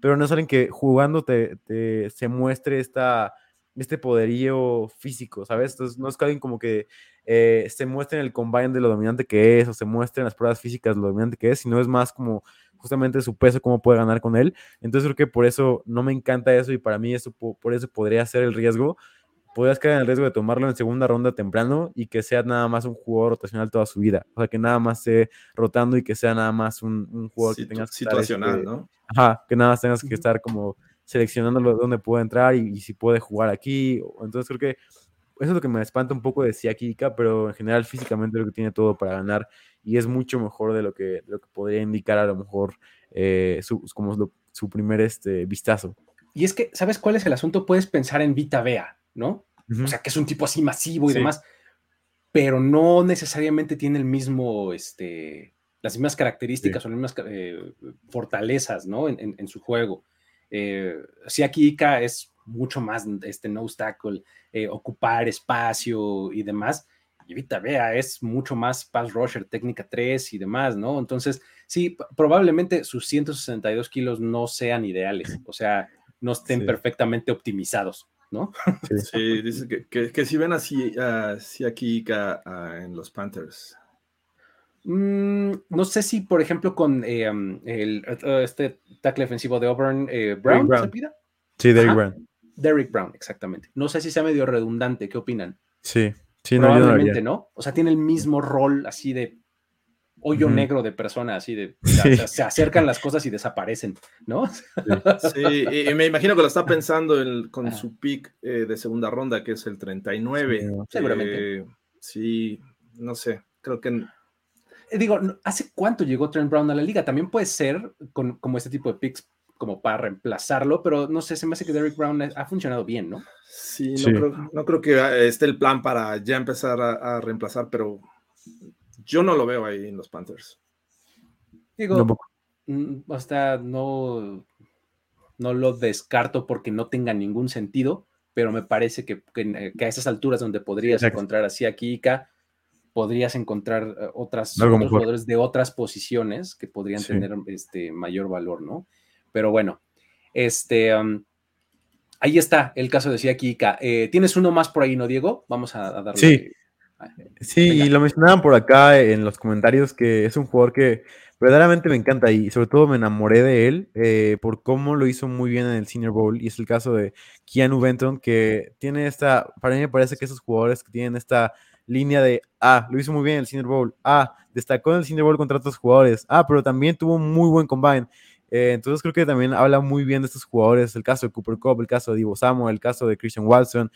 pero no es alguien que jugando te, se muestre esta, este poderío físico, ¿sabes? Entonces, no es alguien como que eh, se muestre en el combine de lo dominante que es o se muestre en las pruebas físicas lo dominante que es, sino es más como justamente su peso, cómo puede ganar con él. Entonces, creo que por eso no me encanta eso y para mí eso, por eso podría ser el riesgo podrías caer en el riesgo de tomarlo en segunda ronda temprano y que sea nada más un jugador rotacional toda su vida. O sea, que nada más esté rotando y que sea nada más un, jugador que tengas que situacional, este, ¿no? Ajá, que nada más tengas que estar como seleccionándolo de dónde puede entrar y, si puede jugar aquí. Entonces creo que eso es lo que me espanta un poco de Siakika, pero en general físicamente lo que tiene todo para ganar y es mucho mejor de lo que, lo que podría indicar a lo mejor eh, su, como su primer este, vistazo. Y es que, ¿sabes cuál es el asunto? Puedes pensar en Vita Vea, ¿no? O sea, que es un tipo así masivo y demás, pero no necesariamente tiene el mismo, este, las mismas características o las mismas eh, fortalezas, ¿no? En, su juego. Eh, aquí Ika es mucho más este no obstacle, eh, ocupar espacio y demás. Y Vita Vea es mucho más pass rusher, técnica 3 y demás, ¿no? Entonces, sí, probablemente sus 162 kilos no sean ideales, o sea, no estén perfectamente optimizados. ¿no? Sí, dice que, que, si ven así, así aquí en los Panthers. Mm, no sé si, por ejemplo, con eh, um, el, uh, este tackle defensivo de Auburn, eh, Brown, Sí, Derrick Brown. Derrick Brown, exactamente. No sé si sea medio redundante, ¿qué opinan? Sí, sí, Probablemente, ¿no? O sea, tiene el mismo rol así de hoyo negro de persona, así de se acercan las cosas y desaparecen, ¿no? Sí, y, me imagino que lo está pensando con su pick eh, de segunda ronda, que es el 39. seguramente. Eh, sí, no sé, creo que. Eh, digo, ¿hace cuánto llegó Trent Brown a la liga? También puede ser con, como este tipo de picks como para reemplazarlo, pero no sé, se me hace que Derrick Brown ha funcionado bien, ¿no? Sí, no, Creo, que esté el plan para ya empezar a reemplazar, pero yo no lo veo ahí en los Panthers. Digo, no. Mm, no, no lo descarto porque no tenga ningún sentido, pero me parece que, a esas alturas donde podrías encontrar así aquí Ika, podrías encontrar eh, otras, otros jugadores de otras posiciones que podrían tener este mayor valor, ¿no? Pero bueno, este um, ahí está el caso de Siaki Ika. Eh, Tienes uno más por ahí, ¿no, Diego? Vamos a, a darle. Sí, Sí, y lo mencionaban por acá en los comentarios que es un jugador que verdaderamente me encanta y sobre todo me enamoré de él eh, por cómo lo hizo muy bien en el Senior Bowl y es el caso de Keanu Benton que tiene esta, para mí me parece que esos jugadores que tienen esta línea de, ah, lo hizo muy bien en el Senior Bowl, ah, destacó en el Senior Bowl contra otros jugadores, ah, pero también tuvo un muy buen combine. Eh, entonces creo que también habla muy bien de estos jugadores, el caso de Cooper Cup, el caso de Divo Samuel, el caso de Christian Watson,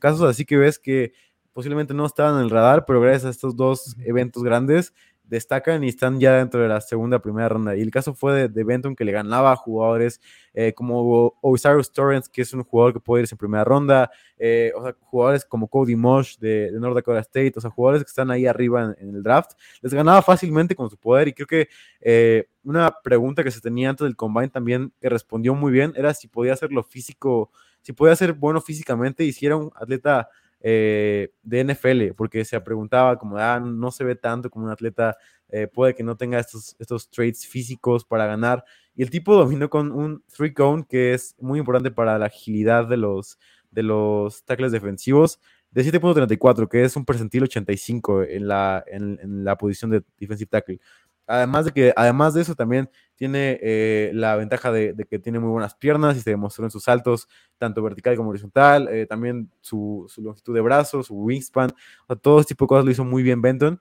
casos así que ves que posiblemente no estaban en el radar, pero gracias a estos dos eventos grandes destacan y están ya dentro de la segunda, primera ronda. Y el caso fue de, de Benton que le ganaba a jugadores eh, como Osiris Torrance, que es un jugador que puede irse en primera ronda, eh, o sea, jugadores como Cody Mosh de, North Dakota State, o sea, jugadores que están ahí arriba en, el draft, les ganaba fácilmente con su poder. Y creo que eh, una pregunta que se tenía antes del combine también, que respondió muy bien, era si podía hacerlo físico, si podía ser bueno físicamente y si era un atleta eh, de NFL, porque se preguntaba como, ah, no se ve tanto como un atleta, eh, puede que no tenga estos, estos traits físicos para ganar. Y el tipo dominó con un three cone que es muy importante para la agilidad de los, de los tackles defensivos de 7.34, que es un percentil 85 en la, en la posición de defensive tackle. Además de que, además de eso, también tiene eh, la ventaja de, que tiene muy buenas piernas y se demostró en sus saltos, tanto vertical como horizontal, eh, también su, longitud de brazos, su wingspan, o todo ese tipo de cosas lo hizo muy bien Benton.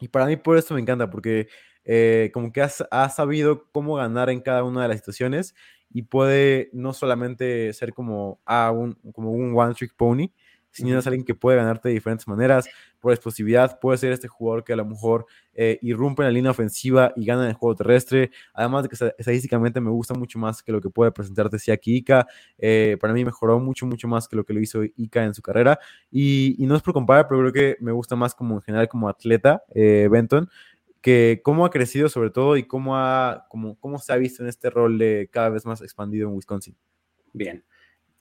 Y para mí por eso me encanta, porque eh, como que ha, sabido cómo ganar en cada una de las situaciones y puede no solamente ser como, un, como un one-trick pony, si es alguien que puede ganarte de diferentes maneras, por explosividad, puede ser este jugador que a lo mejor eh, irrumpe en la línea ofensiva y gana en el juego terrestre, además de que estadísticamente me gusta mucho más que lo que puede presentarte Siaki Ika, eh, para mí mejoró mucho, mucho más que lo que lo hizo Ika en su carrera, y, no es por comparar, pero creo que me gusta más como en general como atleta, eh, Benton, que cómo ha crecido sobre todo y cómo, ha, cómo, cómo se ha visto en este rol de cada vez más expandido en Wisconsin. Bien,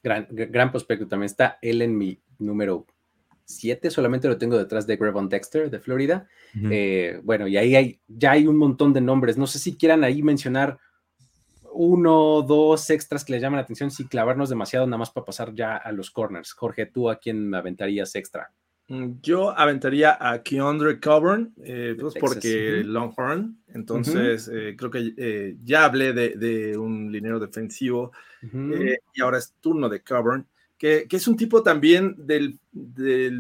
gran, gran prospecto también está él en mi número 7, solamente lo tengo detrás de Grevon Dexter de Florida. Eh, bueno, y ahí hay, ya hay un montón de nombres. No sé si quieran ahí mencionar uno, dos extras que les llaman la atención, sin clavarnos demasiado, nada más para pasar ya a los corners. Jorge, ¿tú a quién aventarías extra? Mm, yo aventaría a Keandre Coburn, eh, pues porque Longhorn, entonces eh, creo que ya hablé de, un linero defensivo y ahora es turno de Coburn que, es un tipo también del,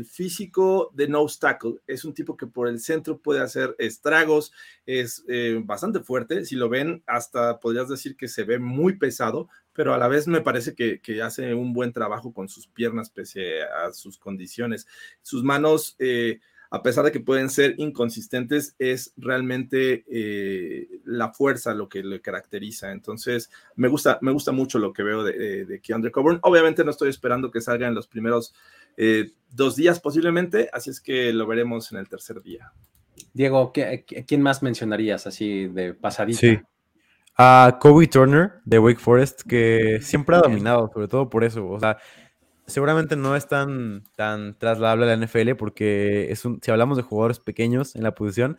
físico de no obstacle. Es un tipo que por el centro puede hacer estragos, es eh, bastante fuerte. Si lo ven, hasta podrías decir que se ve muy pesado, pero a la vez me parece que, hace un buen trabajo con sus piernas pese a sus condiciones. Sus manos... Eh, a pesar de que pueden ser inconsistentes, es realmente eh, la fuerza lo que le caracteriza. Entonces, me gusta, me gusta mucho lo que veo de, de Keandre Coburn. Obviamente no estoy esperando que salga en los primeros eh, dos días posiblemente, así es que lo veremos en el tercer día. Diego, ¿quién más mencionarías así de pasadita? Sí. A Kobe Turner de Wake Forest, que siempre ha dominado, sobre todo por eso. O sea, seguramente no es tan, tan trasladable a la NFL porque es un, si hablamos de jugadores pequeños en la posición,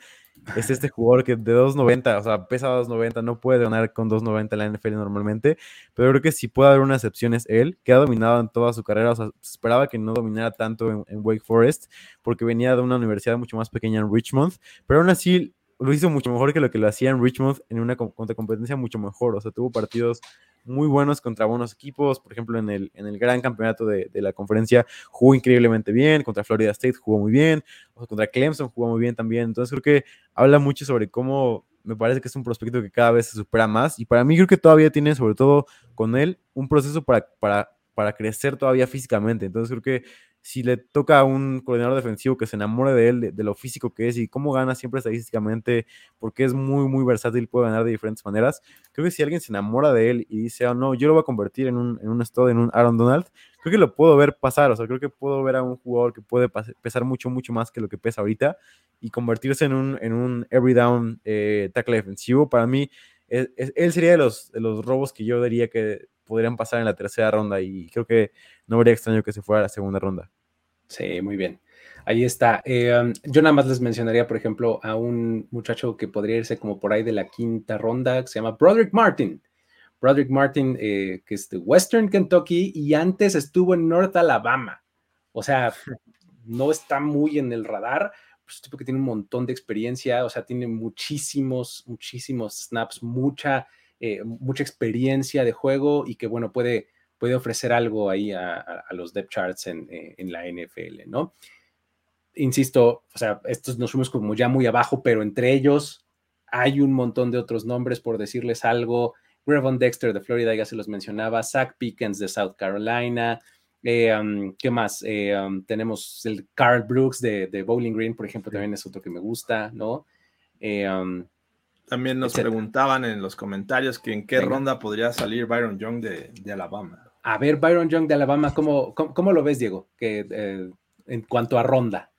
es este jugador que de 2.90, o sea, pesa 2.90, no puede ganar con 2.90 en la NFL normalmente, pero creo que si puede haber una excepción es él, que ha dominado en toda su carrera, o sea, se esperaba que no dominara tanto en, Wake Forest porque venía de una universidad mucho más pequeña en Richmond, pero aún así lo hizo mucho mejor que lo que lo hacía en Richmond en una competencia mucho mejor, o sea, tuvo partidos muy buenos contra buenos equipos. Por ejemplo, en el, en el gran campeonato de, la conferencia jugó increíblemente bien. Contra Florida State jugó muy bien. O contra Clemson jugó muy bien también. Entonces creo que habla mucho sobre cómo me parece que es un prospecto que cada vez se supera más. Y para mí creo que todavía tiene, sobre todo con él, un proceso para, para, para crecer todavía físicamente. Entonces creo que si le toca a un coordinador defensivo que se enamore de él, de, lo físico que es y cómo gana siempre estadísticamente, porque es muy, muy versátil, puede ganar de diferentes maneras. Creo que si alguien se enamora de él y dice, oh no, yo lo voy a convertir en un, en un en un Aaron Donald, creo que lo puedo ver pasar. O sea, creo que puedo ver a un jugador que puede pesar mucho, mucho más que lo que pesa ahorita y convertirse en un, en un every down eh, tackle defensivo. Para mí, él sería de los, de los robos que yo diría que podrían pasar en la tercera ronda y creo que no habría extraño que se fuera a la segunda ronda. Sí, muy bien. Ahí está. Eh, um, yo nada más les mencionaría, por ejemplo, a un muchacho que podría irse como por ahí de la quinta ronda, que se llama Broderick Martin. Broderick Martin, eh, que es de Western Kentucky y antes estuvo en North Alabama. O sea, no está muy en el radar, es un tipo que tiene un montón de experiencia, o sea, tiene muchísimos, muchísimos snaps, mucha eh, mucha experiencia de juego y que, bueno, puede, puede ofrecer algo ahí a, los depth charts eh, en, la NFL, ¿no? Insisto, o sea, estos nos fuimos como ya muy abajo, pero entre ellos hay un montón de otros nombres, por decirles algo. Grevon Dexter de Florida, ya se los mencionaba, Zach Pickens de South Carolina, eh, um, ¿Qué más? Um, tenemos el Carl Brooks de, Bowling Green, por ejemplo, también es otro que me gusta, ¿no? Um, también nos preguntaban en los comentarios que en qué ronda podría salir Byron Young de, Alabama. A ver, Byron Young de Alabama, ¿cómo, cómo, lo ves, Diego? Que, eh, en cuanto a ronda.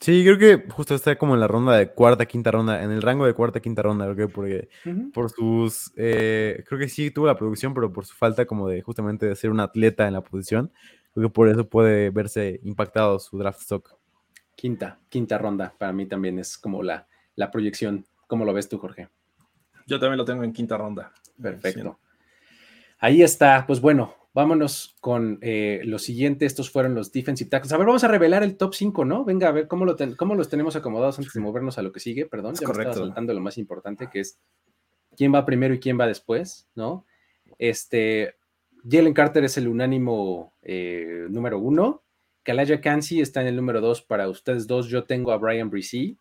Sí, creo que justo está como en la ronda de cuarta, quinta ronda, en el rango de cuarta, quinta ronda, creo que porque por sus, eh, creo que sí tuvo la producción, pero por su falta como de justamente de ser un atleta en la posición, creo que por eso puede verse impactado su draft stock. Quinta, quinta ronda, para mí también es como la, la proyección ¿Cómo lo ves tú, Jorge? Yo también lo tengo en quinta ronda. Perfecto. Ahí está. Pues bueno, vámonos con eh, lo siguiente. Estos fueron los defensive tackles. A ver, vamos a revelar el top 5, ¿no? Venga, a ver cómo, lo cómo los tenemos acomodados antes de movernos a lo que sigue. Perdón, ya correcto. me estaba saltando lo más importante, que es quién va primero y quién va después, ¿no? Este, Jalen Carter es el unánimo eh, número uno. Kalaya Kansi está en el número dos para ustedes dos. Yo tengo a Brian Brisee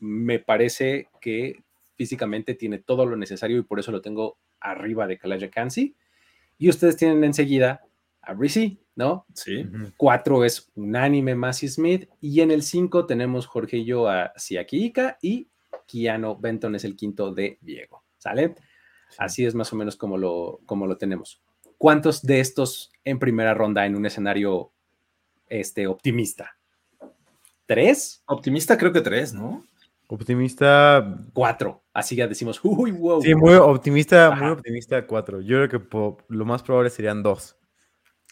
me parece que físicamente tiene todo lo necesario y por eso lo tengo arriba de Kalaja Kansi. Y ustedes tienen enseguida a Brissy ¿no? Sí. Cuatro es Unánime Massey Smith. Y en el cinco tenemos Jorge y yo a Siakika y Keanu Benton es el quinto de Diego. ¿Sale? Así es más o menos como lo, como lo tenemos. ¿Cuántos de estos en primera ronda en un escenario este, optimista? ¿Tres? Optimista creo que tres, ¿no? Optimista. Cuatro. Así ya decimos, uy, wow. Sí, muy optimista, muy optimista cuatro. Yo creo que lo más probable serían dos.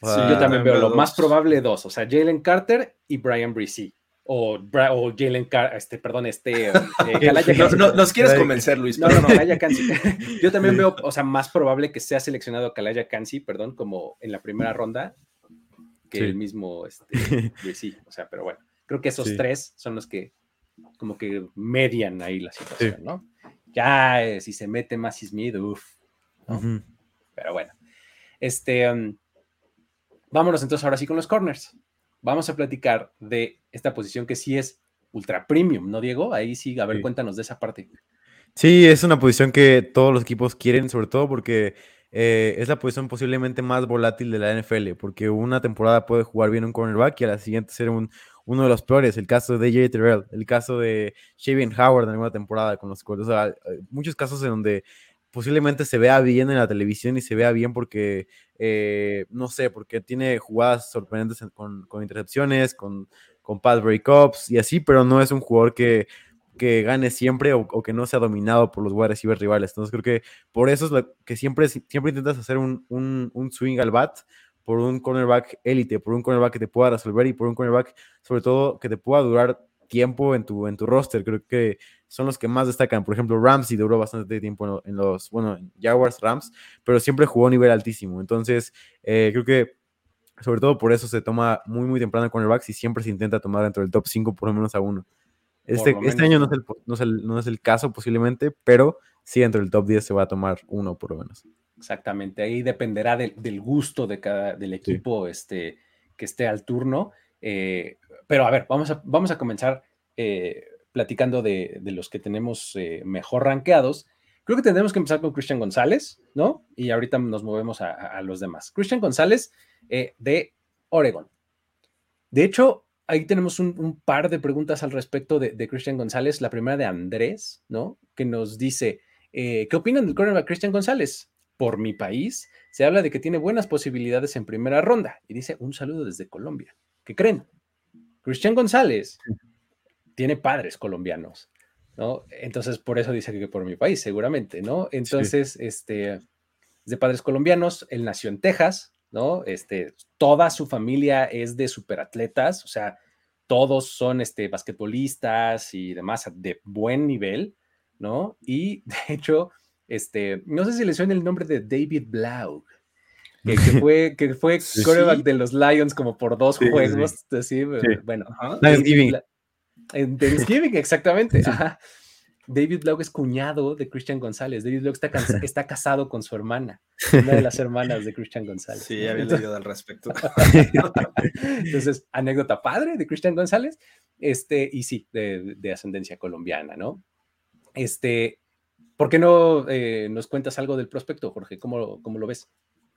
sí, yo también veo lo más probable dos. O sea, Jalen Carter y Brian Brisee. O, o Jalen Carter, este, perdón, este. Eh, no, nos quieres convencer, Luis. No, no, no, Kalaya Kansi. Yo también veo, o sea, más probable que sea seleccionado Kalaya Kansi, perdón, como en la primera ronda, que el mismo este. O sea, pero bueno, creo que esos tres son los que como que median ahí la situación, ¿no? Ya, eh, si se mete más Smith, uff. Pero bueno, este, um, vámonos entonces ahora sí con los corners. Vamos a platicar de esta posición que sí es ultra premium, ¿no, Diego? Ahí sí, a ver, cuéntanos de esa parte. Sí, es una posición que todos los equipos quieren, sobre todo porque eh, es la posición posiblemente más volátil de la NFL, porque una temporada puede jugar bien un cornerback y a la siguiente ser un, uno de los peores, el caso de J. Terrell, el caso de Shavian Howard en alguna temporada con los o sea, muchos casos en donde posiblemente se vea bien en la televisión y se vea bien porque, eh, no sé, porque tiene jugadas sorprendentes con, intercepciones, con, con pass breakups y así, pero no es un jugador que, que gane siempre o, que no sea dominado por los wide receivers rivales. Entonces creo que por eso es lo que siempre, siempre intentas hacer un, un, un swing al bat por un cornerback élite, por un cornerback que te pueda resolver y por un cornerback, sobre todo, que te pueda durar tiempo en tu, en tu roster. Creo que son los que más destacan. Por ejemplo, Ramsey duró bastante tiempo en los, bueno, Jaguars, Rams, pero siempre jugó a nivel altísimo. Entonces, eh, creo que sobre todo por eso se toma muy, muy temprano el cornerback y siempre se intenta tomar dentro del top 5 por lo menos a uno. Este, este año no es, el, no, es el, no es el caso posiblemente, pero sí dentro del top 10 se va a tomar uno por lo menos. Exactamente, ahí dependerá del gusto de cada, del equipo este, que esté al turno. Eh, pero a ver, vamos a, vamos a comenzar eh, platicando de, los que tenemos eh, mejor rankeados. Creo que tendremos que empezar con Christian González, ¿no? Y ahorita nos movemos a, los demás. Christian González de Oregon. De hecho, ahí tenemos un, par de preguntas al respecto de, de, Christian González. La primera de Andrés, ¿no? Que nos dice, ¿qué opinan del cornerback Christian González? Por mi país, se habla de que tiene buenas posibilidades en primera ronda. Y dice, un saludo desde Colombia. ¿Qué creen? Cristian González tiene padres colombianos, ¿no? Entonces, por eso dice que por mi país, seguramente, ¿no? Entonces, este, de padres colombianos, él nació en Texas, ¿no? Este, toda su familia es de superatletas, o sea, todos son este, basquetbolistas y demás de buen nivel, ¿no? Y de hecho, este, no sé si le suena el nombre de David Blau, que, fue, que fue coreback de los Lions como por dos juegos. Sí. bueno, Thanksgiving. En Thanksgiving, exactamente. David Blau es cuñado de Christian González. David Blau está, está, casado con su hermana, una de las hermanas de Christian González. Sí, había leído al respecto. Entonces, anécdota padre de Christian González, este, y sí, de, de ascendencia colombiana, ¿no? Este, ¿Por qué no eh, nos cuentas algo del prospecto, Jorge? ¿Cómo, cómo lo ves?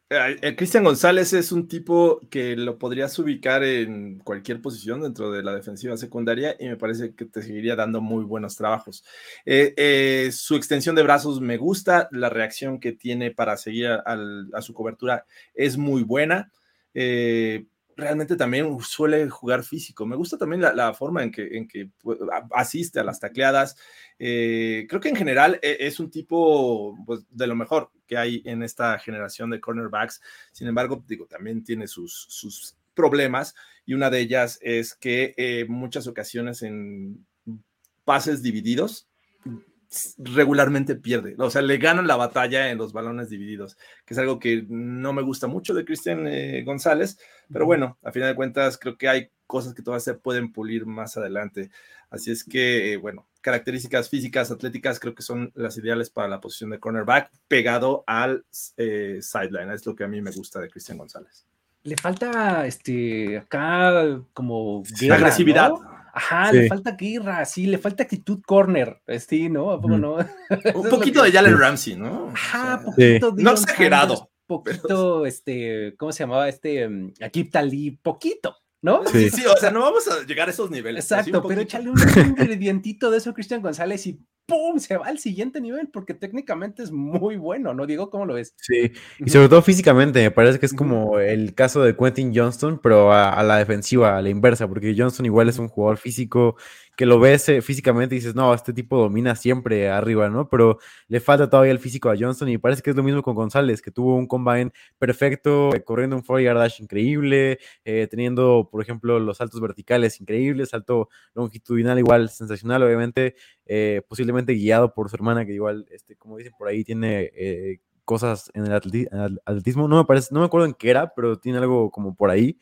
Eh, Cristian González es un tipo que lo podrías ubicar en cualquier posición dentro de la defensiva secundaria y me parece que te seguiría dando muy buenos trabajos. Eh, su extensión de brazos me gusta, la reacción que tiene para seguir a, su cobertura es muy buena realmente también suele jugar físico. Me gusta también la, forma en que, en que asiste a las tacleadas. Eh, creo que en general e, es un tipo pues, de lo mejor que hay en esta generación de cornerbacks. Sin embargo, digo, también tiene sus, sus problemas y una de ellas es que eh, muchas ocasiones en pases divididos regularmente pierde, o sea, le ganan la batalla en los balones divididos, que es algo que no me gusta mucho de Cristian eh, González, pero bueno, a final de cuentas creo que hay cosas que todavía se pueden pulir más adelante. Así es que, eh, bueno, características físicas, atléticas, creo que son las ideales para la posición de cornerback, pegado al eh, sideline. Es lo que a mí me gusta de Cristian González. Le falta este acá como agresividad. Ajá, le falta guerra, sí, le falta actitud corner, sí, ¿no? no? Un poquito de Jalen Ramsey, ¿no? Ajá, poquito No exagerado, poquito, este, ¿cómo se llamaba? Este, um, Akip Talib, poquito, ¿no? Sí, sí, o sea, no vamos a llegar a esos niveles. Exacto, pero échale un ingredientito de eso a Cristian González y ¡pum! se va al siguiente nivel porque técnicamente es muy bueno, ¿no? Digo, ¿cómo lo ves? Sí, y sobre todo físicamente, me parece que es como el caso de Quentin Johnston, pero a, la defensiva, a la inversa, porque Johnston igual es un jugador físico que lo ves eh, físicamente y dices, no, este tipo domina siempre arriba, ¿no? Pero le falta todavía el físico a Johnston y parece que es lo mismo con González, que tuvo un combine perfecto, eh, corriendo un 4 yard dash increíble, eh, teniendo, por ejemplo, los saltos verticales increíbles, salto longitudinal igual sensacional, obviamente, posiblemente guiado por su hermana, que igual, este, como dicen por ahí, tiene cosas en el, atletismo, no me parece, no me acuerdo en qué era, pero tiene algo como por ahí.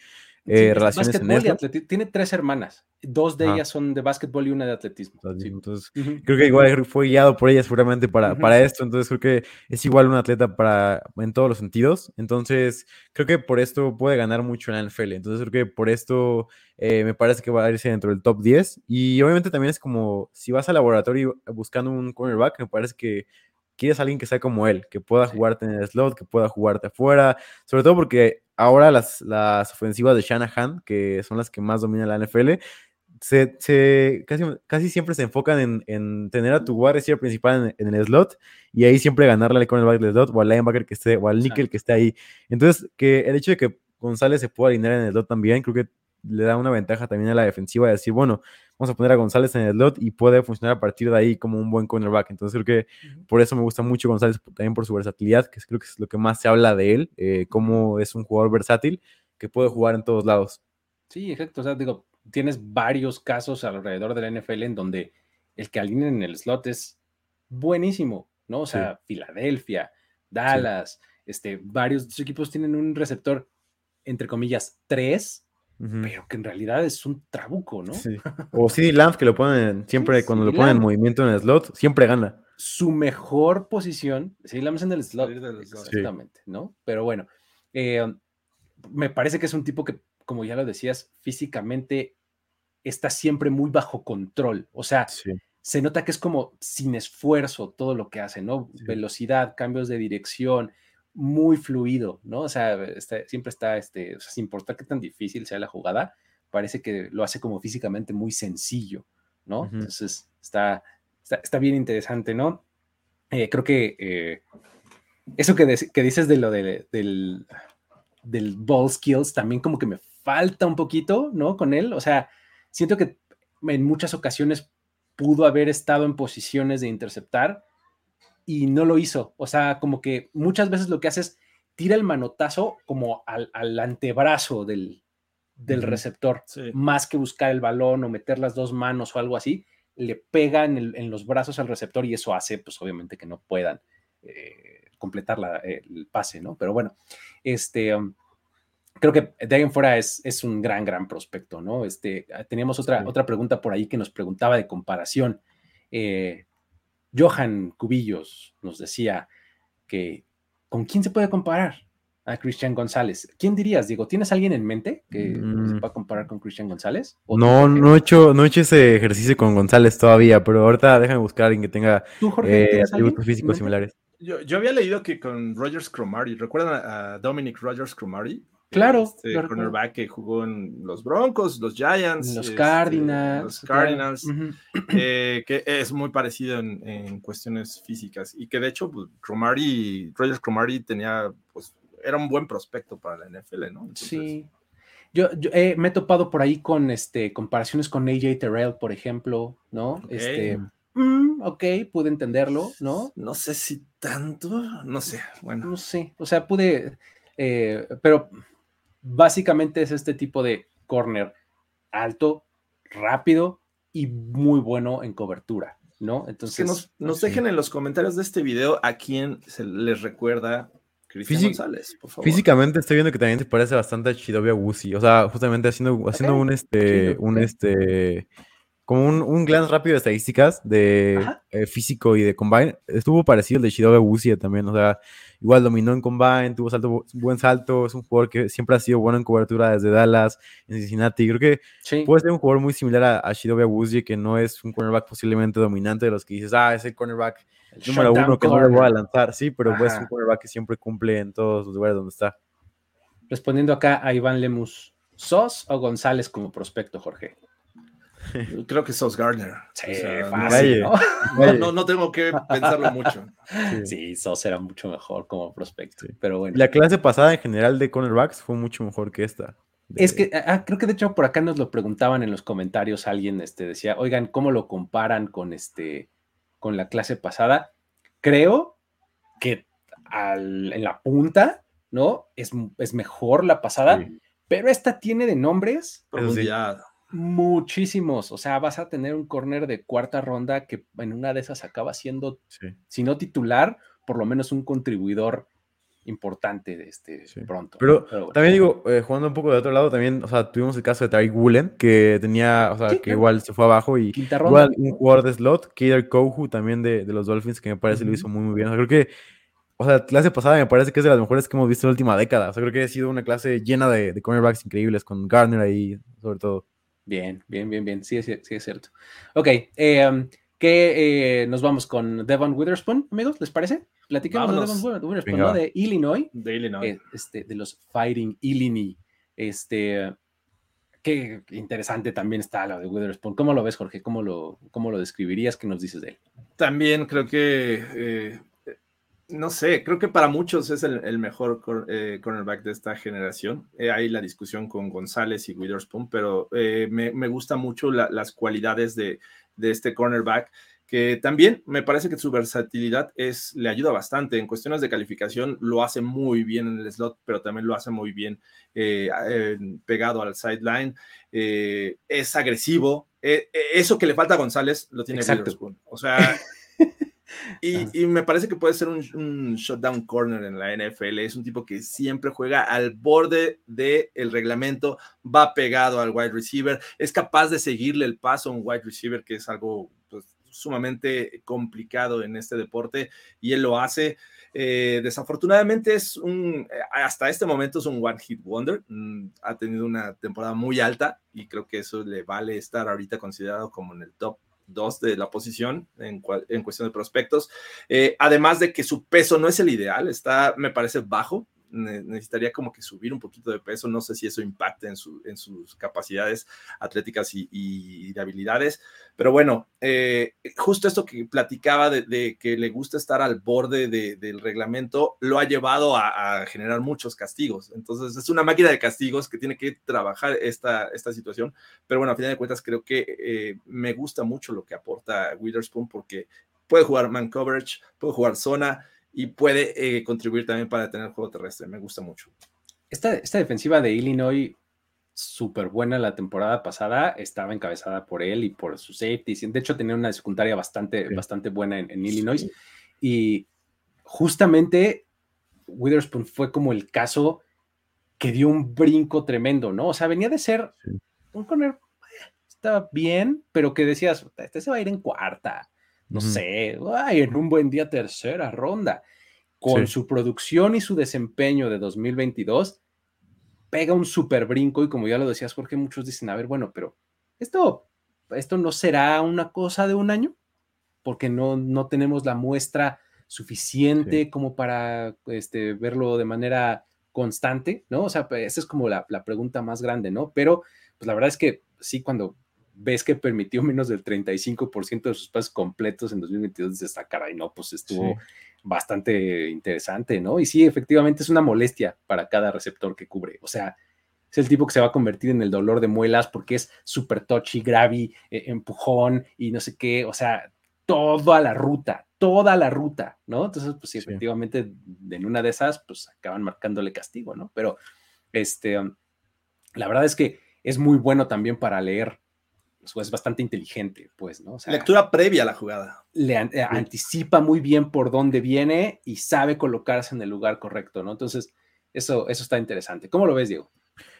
Eh, relaciones en Tiene tres hermanas, dos de ellas son de básquetbol y una de atletismo. Entonces, creo que igual fue guiado por ellas seguramente para, para esto, entonces creo que es igual un atleta para, en todos los sentidos, entonces creo que por esto puede ganar mucho en la NFL, entonces creo que por esto eh, me parece que va a irse dentro del top 10 y obviamente también es como si vas al laboratorio buscando un cornerback, me parece que quieres alguien que sea como él, que pueda jugarte en el slot, que pueda jugarte afuera, sobre todo porque ahora las, las ofensivas de Shanahan, que son las que más dominan la NFL, se, casi, casi, siempre se enfocan en, en, tener a tu guardia principal en, el slot y ahí siempre ganarle con el back del slot o al linebacker que esté o al nickel que esté ahí. Entonces, que el hecho de que González se pueda alinear en el slot también, creo que le da una ventaja también a la defensiva de decir, bueno, vamos a poner a González en el slot y puede funcionar a partir de ahí como un buen cornerback. Entonces creo que por eso me gusta mucho González, también por su versatilidad, que creo que es lo que más se habla de él, eh, cómo es un jugador versátil que puede jugar en todos lados. Sí, exacto. O sea, digo, tienes varios casos alrededor de la NFL en donde el que alinea en el slot es buenísimo, ¿no? O sea, Filadelfia, Dallas, este, varios equipos tienen un receptor, entre comillas, tres, pero que en realidad es un trabuco, ¿no? Sí. O CD Lamb, que lo ponen siempre, cuando lo ponen en movimiento en el slot, siempre gana. Su mejor posición, CD Lamb es en el slot, exactamente, ¿no? Pero bueno, eh, me parece que es un tipo que, como ya lo decías, físicamente está siempre muy bajo control, o sea, se nota que es como sin esfuerzo todo lo que hace, ¿no? Velocidad, cambios de dirección, muy fluido, ¿no? O sea, siempre está, este, o sea, sin importar qué tan difícil sea la jugada, parece que lo hace como físicamente muy sencillo, ¿no? Entonces, está, está, bien interesante, ¿no? Eh, creo que eh, eso que, que, dices de lo del, del ball skills también como que me falta un poquito, ¿no? Con él, o sea, siento que en muchas ocasiones pudo haber estado en posiciones de interceptar, y no lo hizo. O sea, como que muchas veces lo que hace es tira el manotazo como al, antebrazo del, receptor, más que buscar el balón o meter las dos manos o algo así, le pega en, los brazos al receptor y eso hace, pues obviamente que no puedan eh, completar el pase, ¿no? Pero bueno, este, um, creo que de ahí en fuera es, es, un gran, gran prospecto, ¿no? Este, teníamos otra, otra pregunta por ahí que nos preguntaba de comparación. Eh, Johan Cubillos nos decía que ¿con quién se puede comparar a Cristian González? ¿Quién dirías, Digo, ¿Tienes alguien en mente que se mm. pueda comparar con Cristian González? No, no he, hecho, no he hecho ese ejercicio con González todavía, pero ahorita déjame buscar a alguien que tenga eh, atributos físicos similares. Yo, yo, había leído que con Rogers Cromartie, ¿recuerdan a Dominic Rogers Cromartie? Claro. Este cornerback que jugó en los Broncos, los Giants. Los este, Cardinals. Los Cardinals. Eh, que es muy parecido en, cuestiones físicas. Y que de hecho, pues, Rogers Cromartie tenía, pues, era un buen prospecto para la NFL, ¿no? sí. Yo, eh, me he topado por ahí con este, comparaciones con AJ Terrell, por ejemplo, ¿no? Este, mm, ok, pude entenderlo, ¿no? No sé si tanto, no sé, bueno. No sé, o sea, pude, eh, pero básicamente es este tipo de corner alto, rápido y muy bueno en cobertura, ¿no? Entonces, nos, dejen en los comentarios de este video a quién se les recuerda Cristian González, por favor. Físicamente estoy viendo que también te parece bastante a Chidobia Wusi, o sea, justamente haciendo, haciendo un este, un este, como un, un glance rápido de estadísticas de eh, físico y de combine, estuvo parecido el de Chidobia Wusi también, o sea, igual dominó en combine, tuvo salto, buen salto, es un jugador que siempre ha sido bueno en cobertura desde Dallas, en Cincinnati. Creo que puede ser un jugador muy similar a, a Shidobi que no es un cornerback posiblemente dominante de los que dices, ah, es el cornerback número uno que no le voy a lanzar, sí, pero es un cornerback que siempre cumple en todos los lugares donde está. Respondiendo acá a Iván Lemus, ¿Sos o González como prospecto, Jorge? Creo que sos Gardner. Sí, fácil, ¿no? ¿no? tengo que pensarlo mucho. Sí, Sos era mucho mejor como prospecto, pero bueno. La clase pasada en general de cornerbacks fue mucho mejor que esta. Es que ah, ah, creo que de hecho por acá nos lo preguntaban en los comentarios alguien este, decía, oigan, ¿cómo lo comparan con este con la clase pasada? Creo que en la punta, ¿no? Es, es mejor la pasada, pero esta tiene de nombres muchísimos. O sea, vas a tener un corner de cuarta ronda que en una de esas acaba siendo, si no titular, por lo menos un contribuidor importante de este pronto. Pero, también digo, eh, jugando un poco de otro lado, también, o sea, tuvimos el caso de Tariq Woolen, que tenía, o sea, que igual se fue abajo y igual un jugador de slot, Kader Kohu también de, de, los Dolphins, que me parece lo hizo muy, muy bien. O sea, creo que o sea, la clase pasada me parece que es de las mejores que hemos visto en la última década. O sea, creo que ha sido una clase llena de, de cornerbacks increíbles, con Garner ahí, sobre todo. Bien, bien, bien, bien. Sí, sí, sí es cierto. Ok, eh, um, ¿qué eh, nos vamos con Devon Witherspoon, amigos? ¿Les parece? Platiquemos de Devon Witherspoon, ¿no? De Illinois. De Illinois. Eh, este, de los Fighting Illini. Este, qué interesante también está lo de Witherspoon. ¿Cómo lo ves, Jorge? ¿Cómo lo, cómo lo describirías? ¿Qué nos dices de él? También creo que no sé, creo que para muchos es el, mejor eh, cornerback de esta generación. Eh, hay la discusión con González y Witherspoon, pero eh, me, gusta mucho las cualidades de, este cornerback, que también me parece que su versatilidad es, le ayuda bastante. En cuestiones de calificación lo hace muy bien en el slot, pero también lo hace muy bien pegado al sideline. es agresivo. eso que le falta a González lo tiene Witherspoon. O sea... Y, me parece que puede ser un, shutdown corner en la NFL. Es un tipo que siempre juega al borde del reglamento, va pegado al wide receiver, es capaz de seguirle el paso a un wide receiver, que es algo pues, sumamente complicado en este deporte, y él lo hace. Eh, desafortunadamente es un, hasta este momento es un one hit wonder, mm, ha tenido una temporada muy alta y creo que eso le vale estar ahorita considerado como en el top dos de la posición en, en cuestión de prospectos. Eh, además de que su peso no es el ideal, está, me parece, bajo necesitaría como que subir un poquito de peso. No sé si eso impacta en, sus capacidades atléticas y, de habilidades. Pero bueno, eh, justo esto que platicaba de, que le gusta estar al borde del reglamento, lo ha llevado a, generar muchos castigos. Entonces es una máquina de castigos que tiene que trabajar esta, esta situación. Pero bueno, a final de cuentas creo que eh, me gusta mucho lo que aporta Witherspoon porque puede jugar man coverage, puede jugar zona y puede eh, contribuir también para tener juego terrestre. Me gusta mucho. Esta, esta defensiva de Illinois, súper buena la temporada pasada, estaba encabezada por él y por su safety. De hecho, tenía una secundaria bastante, bastante buena en, Illinois. Y justamente Witherspoon fue como el caso que dio un brinco tremendo, ¿no? O sea, venía de ser un corner, está bien, pero que decías, este se va a ir en cuarta no sé, en un buen día tercera ronda. Con su producción y su desempeño de 2022, pega un super brinco y como ya lo decías, Jorge, muchos dicen, a ver, bueno, pero esto, esto no será una cosa de un año, porque no, no tenemos la muestra suficiente como para este, verlo de manera constante, ¿no? O sea, pues, esa es como la, la, pregunta más grande, ¿no? Pero, pues la verdad es que sí, cuando ves que permitió menos del 35% de sus pases completos en 2022, dices, ah, caray, no, pues estuvo bastante interesante, ¿no? Y sí, efectivamente es una molestia para cada receptor que cubre. O sea, es el tipo que se va a convertir en el dolor de muelas porque es súper touchy, gravy, eh, empujón y no sé qué, o sea, toda la ruta, toda la ruta, ¿no? Entonces, pues sí, efectivamente, en una de esas, pues acaban marcándole castigo, ¿no? Pero, este, la verdad es que es muy bueno también para leer es bastante inteligente, pues, ¿no? Lectura previa a la jugada. Le eh, anticipa muy bien por dónde viene y sabe colocarse en el lugar correcto, ¿no? Entonces, eso, eso está interesante. ¿Cómo lo ves, Diego?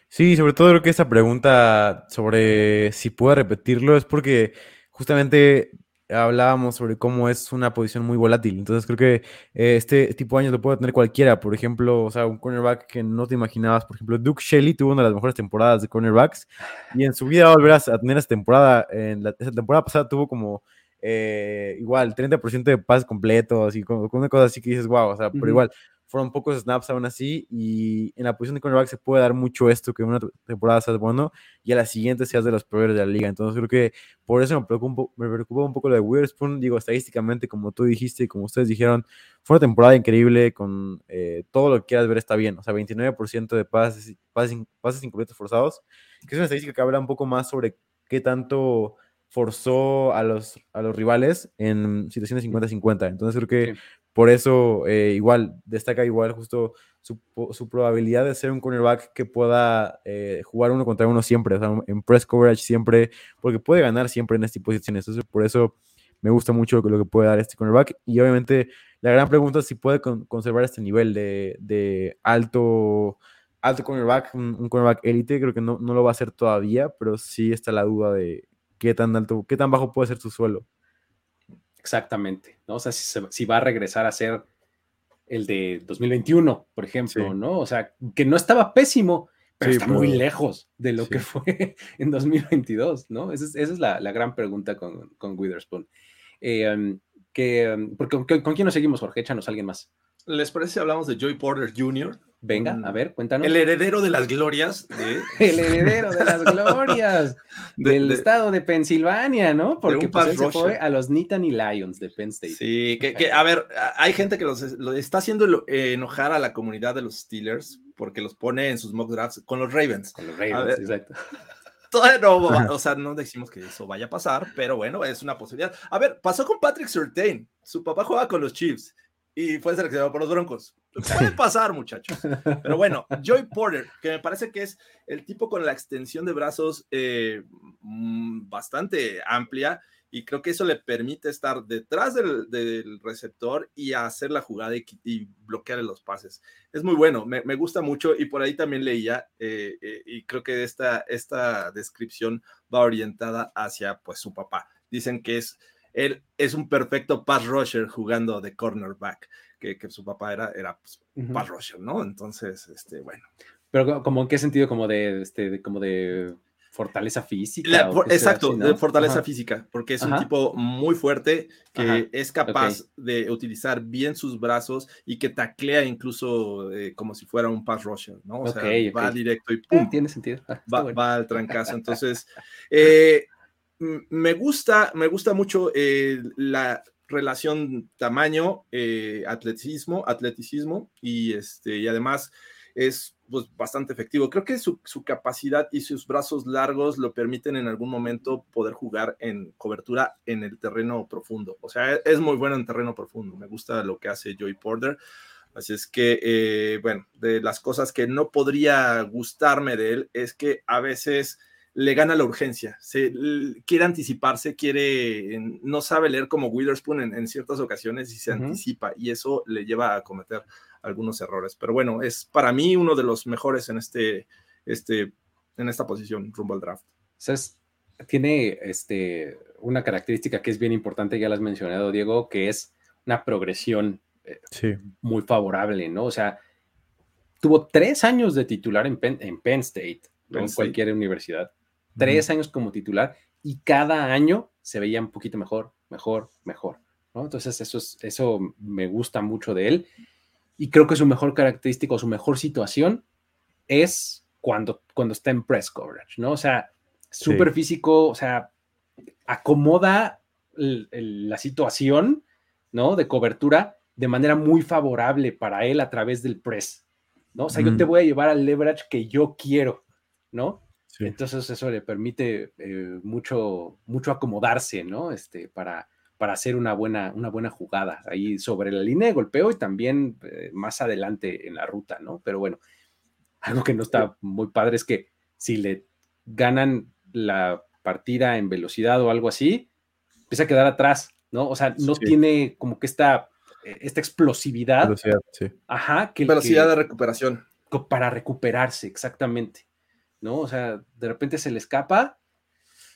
Sí, sobre todo creo que esta pregunta sobre si puede repetirlo es porque justamente hablábamos sobre cómo es una posición muy volátil. Entonces creo que eh, este tipo de años lo puede tener cualquiera. Por ejemplo, o sea, un cornerback que no te imaginabas. Por ejemplo, Duke Shelley tuvo una de las mejores temporadas de cornerbacks y en su vida volverás a tener esa temporada. En la esa temporada pasada tuvo como eh, igual 30% de pases completos y con, una cosa así que dices, wow, o sea, pero igual fueron pocos snaps aún así y en la posición de cornerback se puede dar mucho esto, que una temporada seas bueno y a la siguiente seas de los peores de la liga. Entonces creo que por eso me preocupa, me preocupa un poco lo de Witherspoon. Digo, estadísticamente, como tú dijiste y como ustedes dijeron, fue una temporada increíble con eh, todo lo que quieras ver está bien. O sea, 29% de pases, pases, pases incompletos forzados, que es una estadística que habla un poco más sobre qué tanto forzó a los, a los rivales en situaciones 50-50. Entonces creo que por eso, eh, igual, destaca igual justo su, probabilidad de ser un cornerback que pueda eh, jugar uno contra uno siempre, en press coverage siempre, porque puede ganar siempre en tipo de situaciones. Entonces, por eso me gusta mucho lo que puede dar este cornerback. Y obviamente, la gran pregunta es si puede conservar este nivel de, de alto, alto cornerback, un, cornerback élite. Creo que no, no lo va a hacer todavía, pero sí está la duda de qué tan alto, qué tan bajo puede ser su suelo. Exactamente, ¿no? O sea, si, va a regresar a ser el de 2021, por ejemplo, ¿no? O sea, que no estaba pésimo, pero está muy lejos de lo que fue en 2022, ¿no? Esa es, la, gran pregunta con, con Witherspoon. Eh, um, que, um, porque, ¿con, quién nos seguimos, Jorge? Échanos alguien más. ¿Les parece si hablamos de Joy Porter Jr.? Venga, a ver, cuéntanos. El heredero de las glorias. el heredero de las glorias del estado de Pensilvania, ¿no? Porque pues, se fue a los Nittany Lions de Penn State. Sí, que, a ver, hay gente que los, está haciendo enojar a la comunidad de los Steelers porque los pone en sus mock drafts con los Ravens. Con los Ravens, exacto. Todavía no, o sea, no decimos que eso vaya a pasar, pero bueno, es una posibilidad. A ver, pasó con Patrick Surtain. Su papá juega con los Chiefs y fue seleccionado por los Broncos. Puede pasar, muchachos. Pero bueno, Joy Porter, que me parece que es el tipo con la extensión de brazos eh, mm, bastante amplia y creo que eso le permite estar detrás del, receptor y hacer la jugada y, y, bloquear los pases. Es muy bueno, me, gusta mucho y por ahí también leía eh, eh, y creo que esta, esta descripción va orientada hacia pues su papá. Dicen que es él es un perfecto pass rusher jugando de cornerback, que, que su papá era, era pues, pass rusher, ¿no? Entonces, este, bueno. Pero como en qué sentido, como de, este, como de fortaleza física. exacto, de fortaleza física, porque es un tipo muy fuerte que es capaz de utilizar bien sus brazos y que taclea incluso eh, como si fuera un pass rusher, ¿no? O sea, va directo y ¡pum! Tiene sentido. Ah, va, va, al trancazo. Entonces, eh, me gusta, me gusta mucho eh, la relación tamaño, eh, atleticismo, y, este, y además es pues, bastante efectivo. Creo que su, capacidad y sus brazos largos lo permiten en algún momento poder jugar en cobertura en el terreno profundo. O sea, es muy bueno en terreno profundo. Me gusta lo que hace Joy Porter. Así es que, eh, bueno, de las cosas que no podría gustarme de él es que a veces le gana la urgencia, se, quiere anticiparse, quiere, no sabe leer como Witherspoon en, ciertas ocasiones y se anticipa y eso le lleva a cometer algunos errores. Pero bueno, es para mí uno de los mejores en, este, este, en esta posición rumbo al draft. tiene este, una característica que es bien importante, ya la has mencionado, Diego, que es una progresión eh, muy favorable, ¿no? O sea, tuvo tres años de titular en Penn, en Penn State, en cualquier universidad tres años como titular y cada año se veía un poquito mejor, mejor, mejor. ¿no? Entonces eso, es, eso me gusta mucho de él y creo que su mejor característica o su mejor situación es cuando, cuando está en press coverage, ¿no? O sea, súper físico, o sea, acomoda la situación, ¿no? De cobertura de manera muy favorable para él a través del press, ¿no? O sea, yo te voy a llevar al leverage que yo quiero, ¿no? Entonces eso le permite eh, mucho, mucho acomodarse, ¿no? Este, para, para hacer una buena, una buena jugada ahí sobre la línea de golpeo y también eh, más adelante en la ruta, ¿no? Pero bueno, algo que no está muy padre es que si le ganan la partida en velocidad o algo así, empieza a quedar atrás, ¿no? O sea, no tiene como que esta, eh, esta explosividad. Velocidad, sí. Ajá. Que, velocidad de recuperación. Para recuperarse, exactamente. ¿No? O sea, de repente se le escapa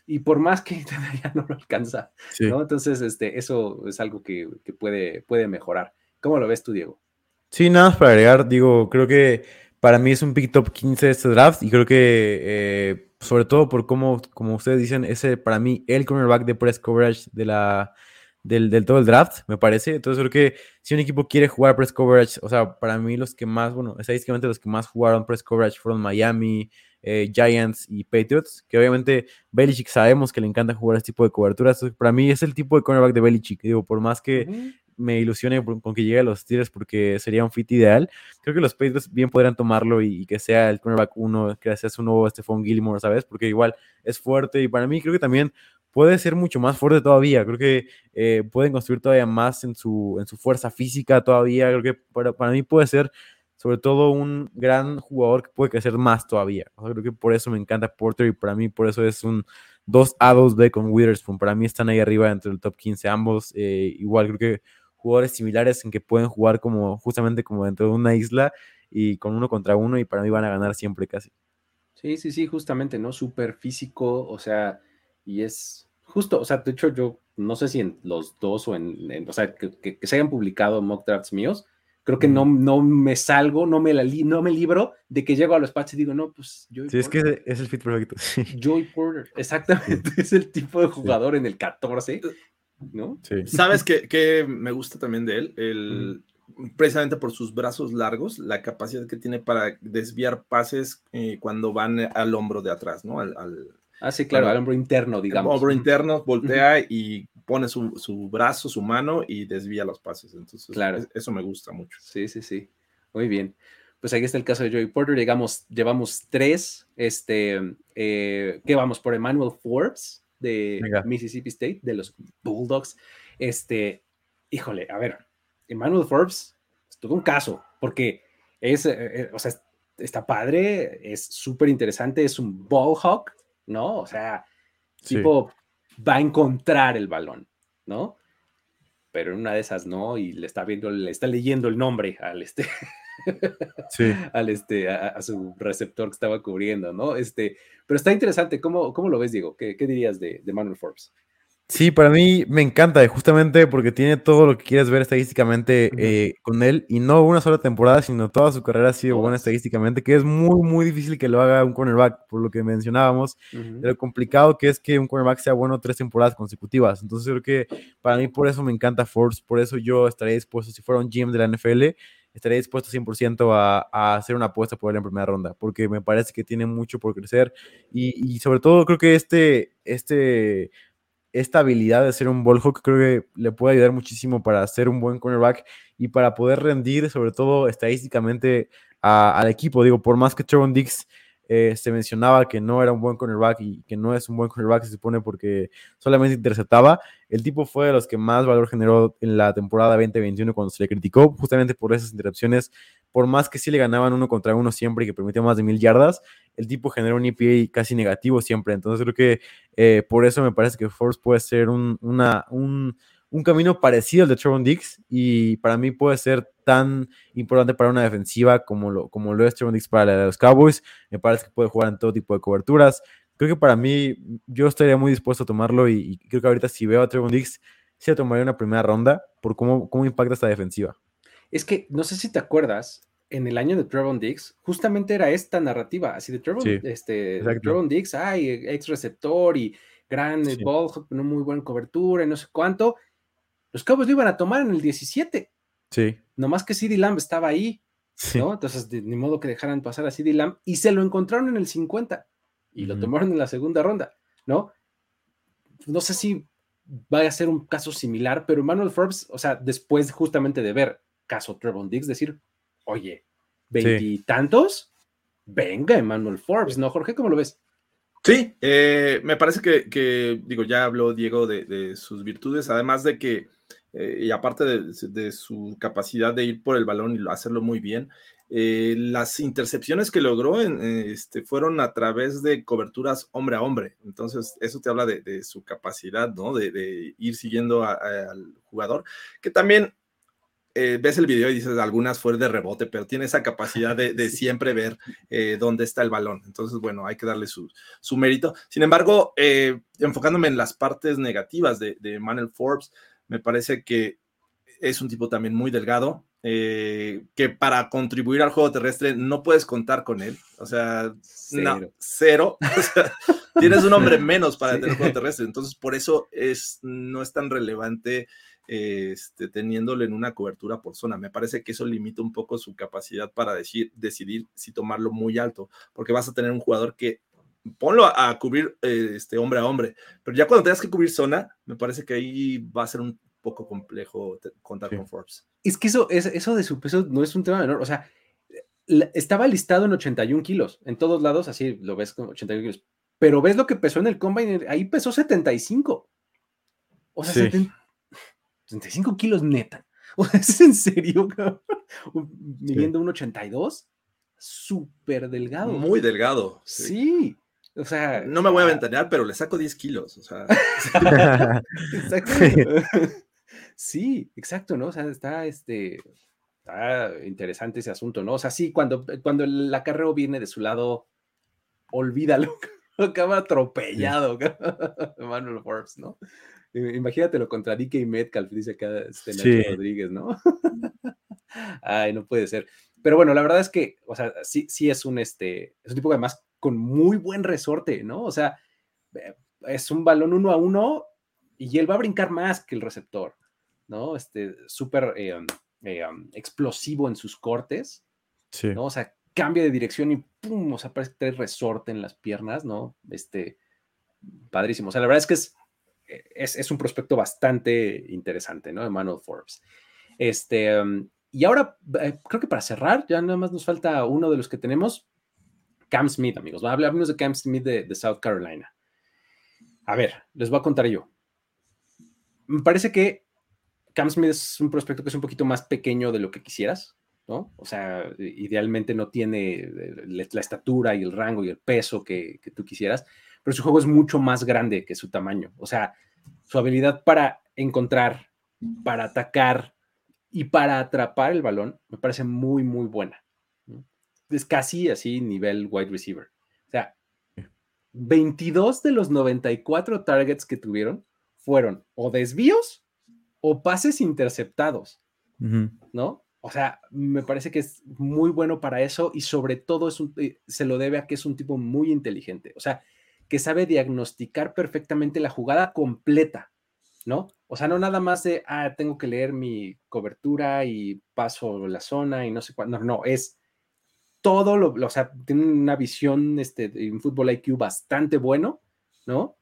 y por más que ya no lo alcanza, ¿no? Entonces, este, eso es algo que, puede, puede mejorar. ¿Cómo lo ves tú, Diego? Sí, nada más para agregar, digo, creo que para mí es un pick top 15 de este draft y creo que eh, sobre todo por cómo, como ustedes dicen, ese para mí el cornerback de press coverage de la, del, del, todo el draft, me parece. Entonces creo que si un equipo quiere jugar press coverage, o sea, para mí los que más, bueno, estadísticamente los que más jugaron press coverage fueron Miami, eh, Giants y Patriots, que obviamente Belichick sabemos que le encanta jugar este tipo de coberturas. para mí es el tipo de cornerback de Belichick. Digo, por más que me ilusione con que llegue a los Steelers porque sería un fit ideal, creo que los Patriots bien podrían tomarlo y, que sea el cornerback uno, que sea su nuevo Stephon Gilmore, ¿sabes? Porque igual es fuerte y para mí creo que también puede ser mucho más fuerte todavía. Creo que eh, pueden construir todavía más en su, en su fuerza física todavía. Creo que para, para mí puede ser sobre todo un gran jugador que puede crecer más todavía. creo que por eso me encanta Porter y para mí por eso es un 2A, 2B con Witherspoon. Para mí están ahí arriba entre el top 15 ambos. Eh, igual creo que jugadores similares en que pueden jugar como justamente como dentro de una isla y con uno contra uno y para mí van a ganar siempre casi. Sí, sí, sí, justamente, ¿no? Súper físico, o sea, y es justo, o sea, de hecho yo no sé si en los dos o en, o sea, que, se hayan publicado mock drafts míos, creo que no, no me salgo, no me, la no me libro de que llego a los patches y digo, no, pues yo. Sí, es que es el fit perfecto. Joy Porter, exactamente, es el tipo de jugador en el 14, ¿no? Sí. ¿Sabes qué, me gusta también de él? El, Precisamente por sus brazos largos, la capacidad que tiene para desviar pases eh, cuando van al hombro de atrás, ¿no? Al, ah, sí, claro, al hombro interno, digamos. Al hombro interno, voltea y pone su, brazo, su mano y desvía los pases. Entonces, claro. eso me gusta mucho. Sí, sí, sí. Muy bien. Pues aquí está el caso de Joey Porter. Llegamos, llevamos tres. Este, eh, ¿qué vamos? Por Emmanuel Forbes de Mississippi State, de los Bulldogs. Este, híjole, a ver, Emmanuel Forbes es todo un caso, porque es, eh, eh, o sea, está padre, es súper interesante, es un ball hawk, ¿no? O sea, tipo va a encontrar el balón, ¿no? Pero en una de esas no, y le está viendo, le está leyendo el nombre al este, sí. al este, a, su receptor que estaba cubriendo, ¿no? Este, pero está interesante, ¿cómo, cómo lo ves, Diego? ¿Qué, qué dirías de, de Manuel Forbes? Sí, para mí me encanta, justamente porque tiene todo lo que quieres ver estadísticamente eh, con él, y no una sola temporada, sino toda su carrera ha sido buena estadísticamente, que es muy, muy difícil que lo haga un cornerback, por lo que mencionábamos, de lo complicado que es que un cornerback sea bueno tres temporadas consecutivas. Entonces creo que para mí por eso me encanta Force, por eso yo estaría dispuesto, si fuera un GM de la NFL, estaría dispuesto 100% a, a, hacer una apuesta por él en primera ronda, porque me parece que tiene mucho por crecer, y, y sobre todo creo que este... este esta habilidad de ser un ball hawk creo que le puede ayudar muchísimo para ser un buen cornerback y para poder rendir, sobre todo estadísticamente, al equipo. Digo, por más que Trevon Dix eh, se mencionaba que no era un buen cornerback y que no es un buen cornerback, se supone porque solamente interceptaba. El tipo fue de los que más valor generó en la temporada 2021 cuando se le criticó, justamente por esas intercepciones. Por más que sí le ganaban uno contra uno siempre y que permitía más de mil yardas, el tipo generó un EPA casi negativo siempre. Entonces creo que eh, por eso me parece que Force puede ser un, una, un un camino parecido al de Trevon Dix y para mí puede ser tan importante para una defensiva como lo, como lo es Trevon Dix para los Cowboys. Me parece que puede jugar en todo tipo de coberturas. Creo que para mí, yo estaría muy dispuesto a tomarlo y, creo que ahorita si veo a Trevon Dix, sí tomaría una primera ronda por cómo, cómo impacta esta defensiva. Es que no sé si te acuerdas, en el año de Trevon Dix, justamente era esta narrativa, así de Trevon, este, Trevon Dix, ay, ex receptor y gran ball, no muy buena cobertura y no sé cuánto los Cowboys lo iban a tomar en el 17. Sí. Nomás que CD Lamb estaba ahí, ¿no? Entonces, ni modo que dejaran pasar a CD Lamb y se lo encontraron en el 50 y lo tomaron en la segunda ronda, ¿no? No sé si vaya a ser un caso similar, pero Manuel Forbes, o sea, después justamente de ver caso Trevon Diggs, decir, oye, veintitantos, venga, Emmanuel Forbes, ¿no, Jorge? ¿Cómo lo ves? Sí, eh, me parece que, digo, ya habló Diego de, sus virtudes, además de que eh, y aparte de, su capacidad de ir por el balón y hacerlo muy bien, eh, las intercepciones que logró este, fueron a través de coberturas hombre a hombre. Entonces, eso te habla de, su capacidad, ¿no? De, ir siguiendo al jugador, que también eh, ves el video y dices, algunas fueron de rebote, pero tiene esa capacidad de, siempre ver eh, dónde está el balón. Entonces, bueno, hay que darle su, mérito. Sin embargo, eh, enfocándome en las partes negativas de, de Manuel Forbes, me parece que es un tipo también muy delgado, que para contribuir al juego terrestre no puedes contar con él. O sea, cero. cero. tienes un hombre menos para el juego terrestre. Entonces, por eso es, no es tan relevante este, teniéndolo en una cobertura por zona. Me parece que eso limita un poco su capacidad para decir, decidir si tomarlo muy alto, porque vas a tener un jugador que ponlo a, cubrir este, hombre a hombre, pero ya cuando tengas que cubrir zona, me parece que ahí va a ser un poco complejo contar con Forbes. Es que eso, eso de su peso no es un tema menor, o sea, estaba listado en 81 kilos, en todos lados, así lo ves con 81 kilos, pero ves lo que pesó en el combine, ahí pesó 75. O sea, 35 kilos neta. O sea, ¿es en serio? Midiendo un 82, súper delgado. Muy delgado. Sí. O sea. No me voy a ventanear, pero le saco 10 kilos. O sea. exacto. Sí, exacto, ¿no? O sea, está este. Está interesante ese asunto, ¿no? O sea, sí, cuando, cuando el acarreo viene de su lado, olvídalo. Acaba atropellado, Manuel Forbes, ¿no? Imagínatelo contra DK Metcalf, dice acá este Nacho Rodríguez, ¿no? Ay, no puede ser. Pero bueno, la verdad es que, o sea, sí, sí es un, este, es un tipo que además con muy buen resorte, ¿no? O sea, eh, es un balón uno a uno y él va a brincar más que el receptor, ¿no? Este, súper eh, um, eh, um, explosivo en sus cortes, sí. ¿no? O sea, cambia de dirección y pum, o sea, parece que trae resorte en las piernas, ¿no? Este, padrísimo. O sea, la verdad es que es es, un prospecto bastante interesante, ¿no? Emmanuel Forbes. Este, um, y ahora, eh, creo que para cerrar, ya nada más nos falta uno de los que tenemos, Cam Smith, amigos. Hablamos de Cam Smith de, South Carolina. A ver, les voy a contar yo. Me parece que Cam Smith es un prospecto que es un poquito más pequeño de lo que quisieras, ¿no? O sea, idealmente no tiene eh, la estatura y el rango y el peso que tú quisieras, pero su juego es mucho más grande que su tamaño. O sea, su habilidad para encontrar, para atacar y para atrapar el balón me parece muy, muy buena. Es casi así nivel wide receiver. O sea, 22 de los 94 targets que tuvieron fueron o desvíos o pases interceptados, ¿no? O sea, me parece que es muy bueno para eso y sobre todo es eh, se lo debe a que es un tipo muy inteligente. O sea, que sabe diagnosticar perfectamente la jugada completa, ¿no? O sea, no nada más de, ah, tengo que leer mi cobertura y paso la zona y no sé cuándo, no, no, es todo lo, o sea, tiene una visión este, en fútbol IQ bastante bueno, ¿no?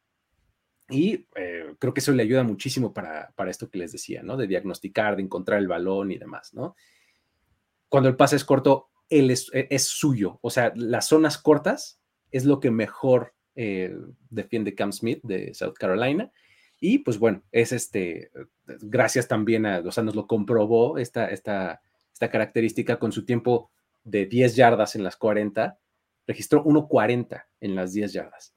Y eh, creo que eso le ayuda muchísimo para, para, esto que les decía, ¿no? De diagnosticar, de encontrar el balón y demás, ¿no? Cuando el pase es corto, él es, es suyo, o sea, las zonas cortas es lo que mejor eh, defiende Cam Smith de South Carolina. Y pues bueno, es este, gracias también a, o sea, nos lo comprobó esta, esta, esta característica con su tiempo de 10 yardas en las 40, registró 1.40 en las 10 yardas,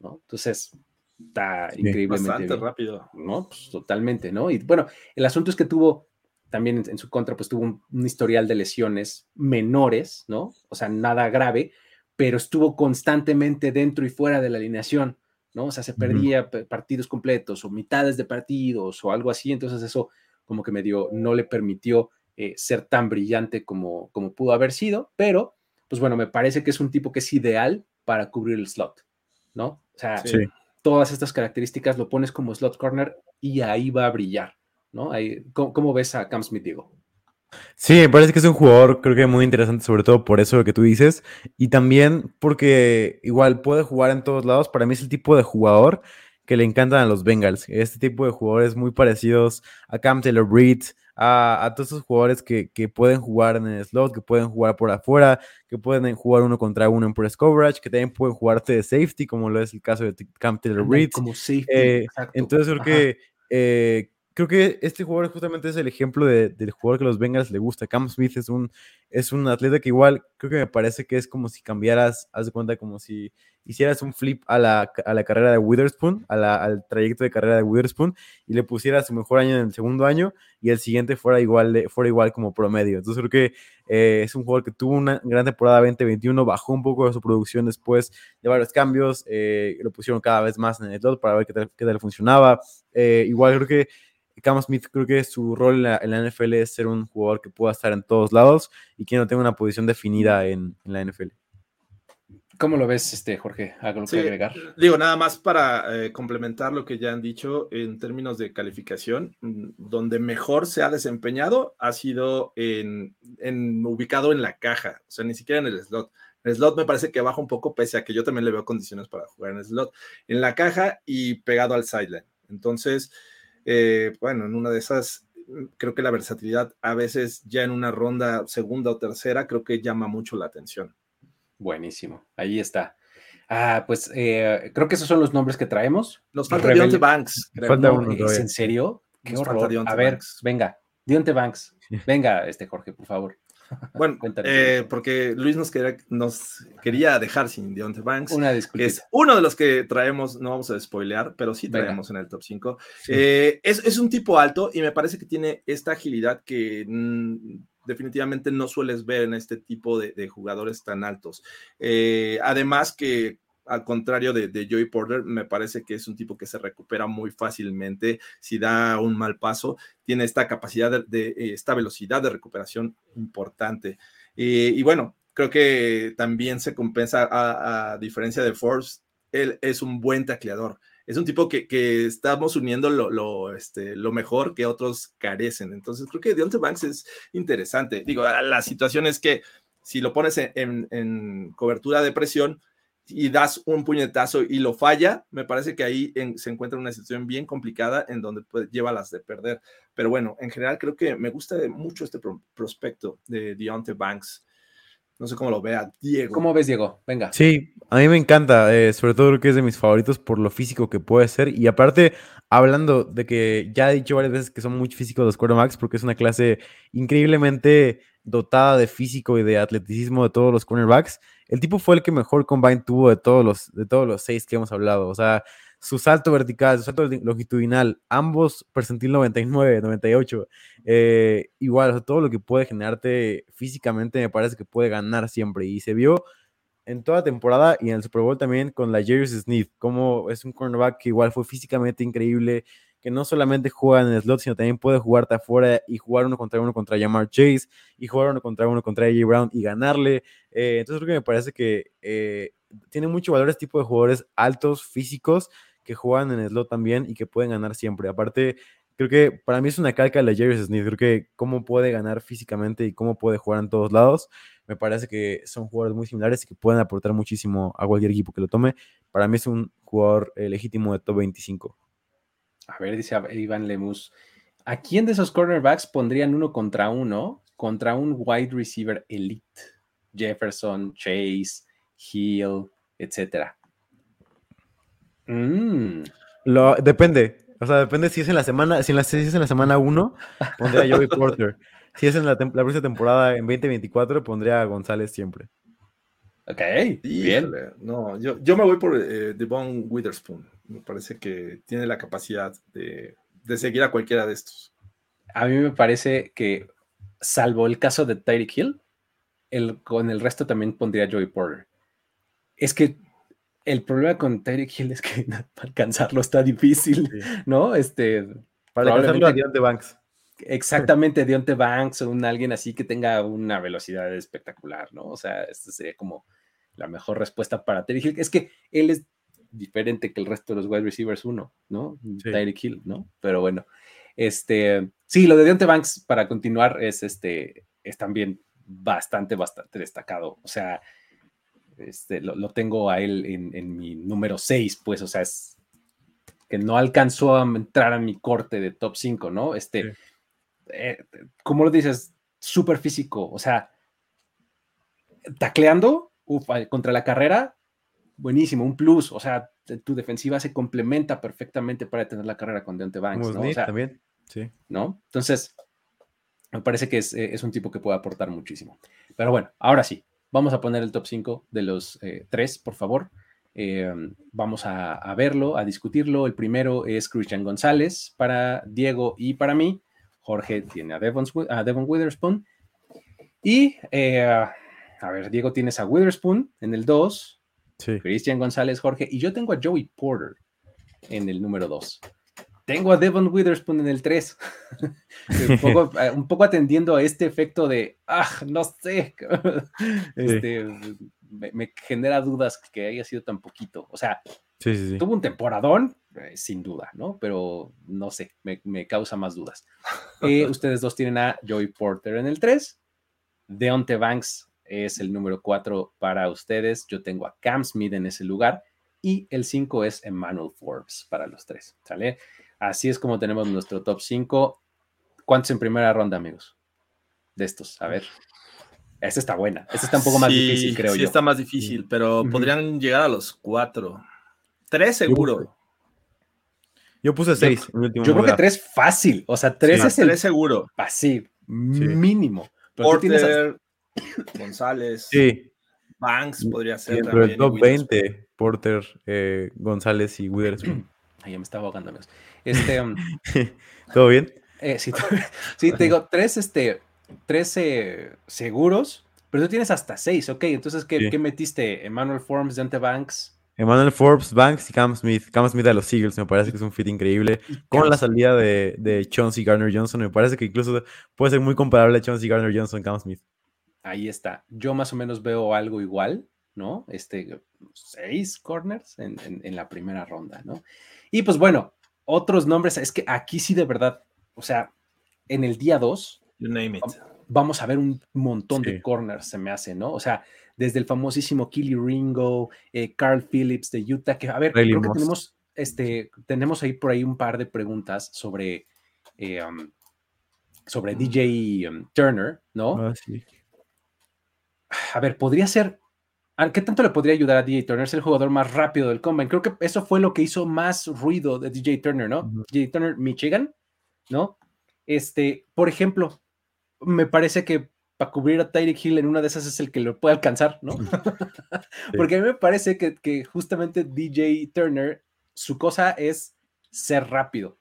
¿no? Entonces, está increíblemente rápido. ¿no? Pues, totalmente, ¿no? Y bueno, el asunto es que tuvo también en, su contra, pues tuvo un, historial de lesiones menores, ¿no? O sea, nada grave, pero estuvo constantemente dentro y fuera de la alineación, ¿no? O sea, se perdía partidos completos o mitades de partidos o algo así, entonces eso como que medio no le permitió eh, ser tan brillante como, como pudo haber sido, pero pues bueno, me parece que es un tipo que es ideal para cubrir el slot, ¿no? O sea, todas estas características lo pones como slot corner y ahí va a brillar, ¿no? Ahí, ¿cómo, ves a Cam Smith, Diego? Sí, me parece que es un jugador, creo que muy interesante, sobre todo por eso que tú dices, y también porque igual puede jugar en todos lados. Para mí es el tipo de jugador que le encantan a los Bengals. Este tipo de jugadores muy parecidos a Cam Taylor Breed, a, todos esos jugadores que, pueden jugar en el slot, que pueden jugar por afuera, que pueden jugar uno contra uno en press coverage, que también pueden jugarte de safety, como lo es el caso de Cam Taylor Breed. Como safety. Eh, entonces creo que eh, creo que este jugador justamente es el ejemplo del jugador que los Bengals le gusta. Cam Smith es un, es un atleta que igual creo que me parece que es como si cambiaras, haz de cuenta, como si hicieras un flip a la, a la carrera de Witherspoon, al trayecto de carrera de Witherspoon, y le pusieras su mejor año en el segundo año y el siguiente fuera igual, de, fuera igual como promedio. Entonces creo que eh, es un jugador que tuvo una gran temporada 2021, bajó un poco de su producción después de varios cambios, eh, lo pusieron cada vez más en el slot para ver qué tal, qué tal funcionaba. Eh, igual creo que Cam Smith creo que su rol en la, NFL es ser un jugador que pueda estar en todos lados y que no tenga una posición definida en, la NFL. ¿Cómo lo ves, este, Jorge? ¿Algo que agregar? Digo, nada más para eh, complementar lo que ya han dicho en términos de calificación, mm, donde mejor se ha desempeñado ha sido en, ubicado en la caja, o sea, ni siquiera en el slot. El slot me parece que baja un poco, pese a que yo también le veo condiciones para jugar en el slot. En la caja y pegado al sideline. Entonces, eh, bueno, en una de esas, mm, creo que la versatilidad a veces ya en una ronda segunda o tercera, creo que llama mucho la atención. Buenísimo, ahí está. Ah, pues eh, creo que esos son los nombres que traemos. Nos falta Deontay Banks. Falta uno ¿Es en serio? Qué horror. A ver, venga, Deontay Banks. Venga, este Jorge, por favor. Bueno, eh, porque Luis nos quería, nos quería dejar sin Deontay Banks. Una disculpa. Es uno de los que traemos, no vamos a spoilear, pero sí traemos en el top 5. Eh, es, un tipo alto y me parece que tiene esta agilidad que mm, definitivamente no sueles ver en este tipo de, jugadores tan altos. Eh, además que al contrario de, de, Joey Porter, me parece que es un tipo que se recupera muy fácilmente si da un mal paso, tiene esta capacidad de, eh, esta velocidad de recuperación importante. y bueno, creo que también se compensa a, diferencia de Forbes, él es un buen tacleador. Es un tipo que, estamos uniendo lo, este, lo mejor que otros carecen. Entonces, creo que Deontay Banks es interesante. Digo, la situación es que si lo pones en cobertura de presión, y das un puñetazo y lo falla, me parece que ahí se encuentra una situación bien complicada en donde lleva las de perder. Pero bueno, en general creo que me gusta mucho este prospecto de Deontay Banks. No sé cómo lo vea Diego. ¿Cómo ves, Diego? Venga. Sí, a mí me encanta, eh, sobre todo creo que es de mis favoritos por lo físico que puede ser. Y aparte, hablando de que ya he dicho varias veces que son muy físicos los quarterbacks, porque es una clase increíblemente dotada de físico y de atleticismo de todos los cornerbacks. El tipo fue el que mejor combine tuvo de todos los, de todos los seis que hemos hablado. O sea, su salto vertical, su salto longitudinal, ambos percentil 99, 98. Eh, igual, todo lo que puede generarte físicamente me parece que puede ganar siempre. Y se vio en toda temporada y en el Super Bowl también con la Jerry Smith, como es un cornerback que igual fue físicamente increíble, que no solamente juega en slot, sino también puede jugarte afuera y jugar uno contra uno contra Jamar Chase y jugar uno contra uno contra AJ Brown y ganarle. Eh, entonces creo que me parece que eh, tiene mucho valor este tipo de jugadores altos, físicos, que juegan en slot también y que pueden ganar siempre. Aparte, creo que para mí es una calca de la Jerry Smith. Creo que cómo puede ganar físicamente y cómo puede jugar en todos lados. Me parece que son jugadores muy similares y que pueden aportar muchísimo a cualquier equipo que lo tome. Para mí es un jugador eh, legítimo de top 25. A ver, dice Iván Lemus, ¿a quién de esos cornerbacks pondrían uno contra uno contra un wide receiver elite? Jefferson, Chase, Hill, etcétera. Mm. Lo, depende. O sea, depende si es en la semana, si, en la, si es en la semana 1, pondría a Joey Porter. Si es en la, la próxima temporada en 2024, pondría a González siempre. Ok, bien. No, yo, yo, me voy por eh, Devon Witherspoon. Me parece que tiene la capacidad de, seguir a cualquiera de estos. A mí me parece que, salvo el caso de Tyreek Hill, el, con el resto también pondría Joey Porter. Es que el problema con Tyreek Hill es que para alcanzarlo está difícil, ¿no? Este, para alcanzarlo a Deontay Banks. Exactamente, Deontay Banks o un alguien así que tenga una velocidad espectacular, ¿no? O sea, este sería como la mejor respuesta para Tyreek Hill. Es que él es diferente que el resto de los wide receivers uno, ¿no? Tyreek Hill, ¿no? Pero bueno, este, sí, lo de Deontay Banks, para continuar, es este, es también bastante, bastante destacado. O sea, este, lo, tengo a él en, mi número 6, pues, o sea, es que no alcanzó a entrar a mi corte de top 5, ¿no? Este, eh, como lo dices, súper físico, o sea, tacleando contra la carrera, buenísimo, un plus, o sea, tu defensiva se complementa perfectamente para tener la carrera con Deontay Banks, ¿no? O sea, también. Sí. ¿No? Entonces, me parece que es, es, un tipo que puede aportar muchísimo. Pero bueno, ahora sí, vamos a poner el top 5 de los eh, tres, por favor. Eh, vamos a, verlo, a discutirlo. El primero es Christian González para Diego y para mí. Jorge tiene a Devon, a Devon Witherspoon. Y, eh, a ver, Diego tienes a Witherspoon en el 2. Christian González, Jorge. Y yo tengo a Joey Porter en el número 2. Tengo a Devon Witherspoon en el 3. Eh, un, poco, atendiendo a este efecto de, ah, no sé. este, me, genera dudas que haya sido tan poquito. O sea, tuvo un temporadón, eh, sin duda, ¿no? Pero no sé, me, causa más dudas. Eh, ustedes dos tienen a Joey Porter en el 3. Deonte Banks es el número 4 para ustedes. Yo tengo a Cam Smith en ese lugar. Y el 5 es Emmanuel Forbes para los tres. ¿Sale? Así es como tenemos nuestro top 5. ¿Cuántos en primera ronda, amigos? De estos, a ver. Esta está buena. Esta está un poco más difícil, creo yo. Sí, está más difícil, pero podrían llegar a los cuatro. Tres seguro. Yo puse seis. Yo, creo que tres fácil. O sea, tres es el. Tres seguro. Así, mínimo. Porter, González. Sí. Banks podría ser. Pero el top 20, Porter, eh, González y Witherspoon. Ahí me estaba ahogando, amigos. Este, um, ¿Todo bien? Eh, sí, sí, te digo, tres, este, tres seguros, pero tú tienes hasta seis, ok. Entonces, ¿qué, metiste? Emmanuel Forbes, Dante Banks. Emmanuel Forbes, Banks y Cam Smith. Cam Smith a los Eagles me parece que es un fit increíble. Con la salida de, de Chauncey Garner Johnson, me parece que incluso puede ser muy comparable a Chauncey Garner Johnson, Cam Smith. Ahí está. Yo más o menos veo algo igual, ¿no? Este, seis corners en, en la primera ronda, ¿no? Y pues bueno, otros nombres, es que aquí sí de verdad, o sea, en el día 2, vamos a ver un montón de corners, se me hace, ¿no? O sea, desde el famosísimo Killy Ringo, eh, Carl Phillips de Utah, que a ver, creo que tenemos, este, tenemos ahí por ahí un par de preguntas sobre, eh, um, sobre DJ um, Turner, ¿no? Ah, sí. A ver, podría ser ¿Qué tanto le podría ayudar a DJ Turner? Es el jugador más rápido del combine. Creo que eso fue lo que hizo más ruido de DJ Turner, ¿no? DJ Turner, Michigan, ¿no? Este, por ejemplo, me parece que para cubrir a Tyreek Hill en una de esas es el que lo puede alcanzar, ¿no? Porque a mí me parece que, justamente DJ Turner, su cosa es ser rápido.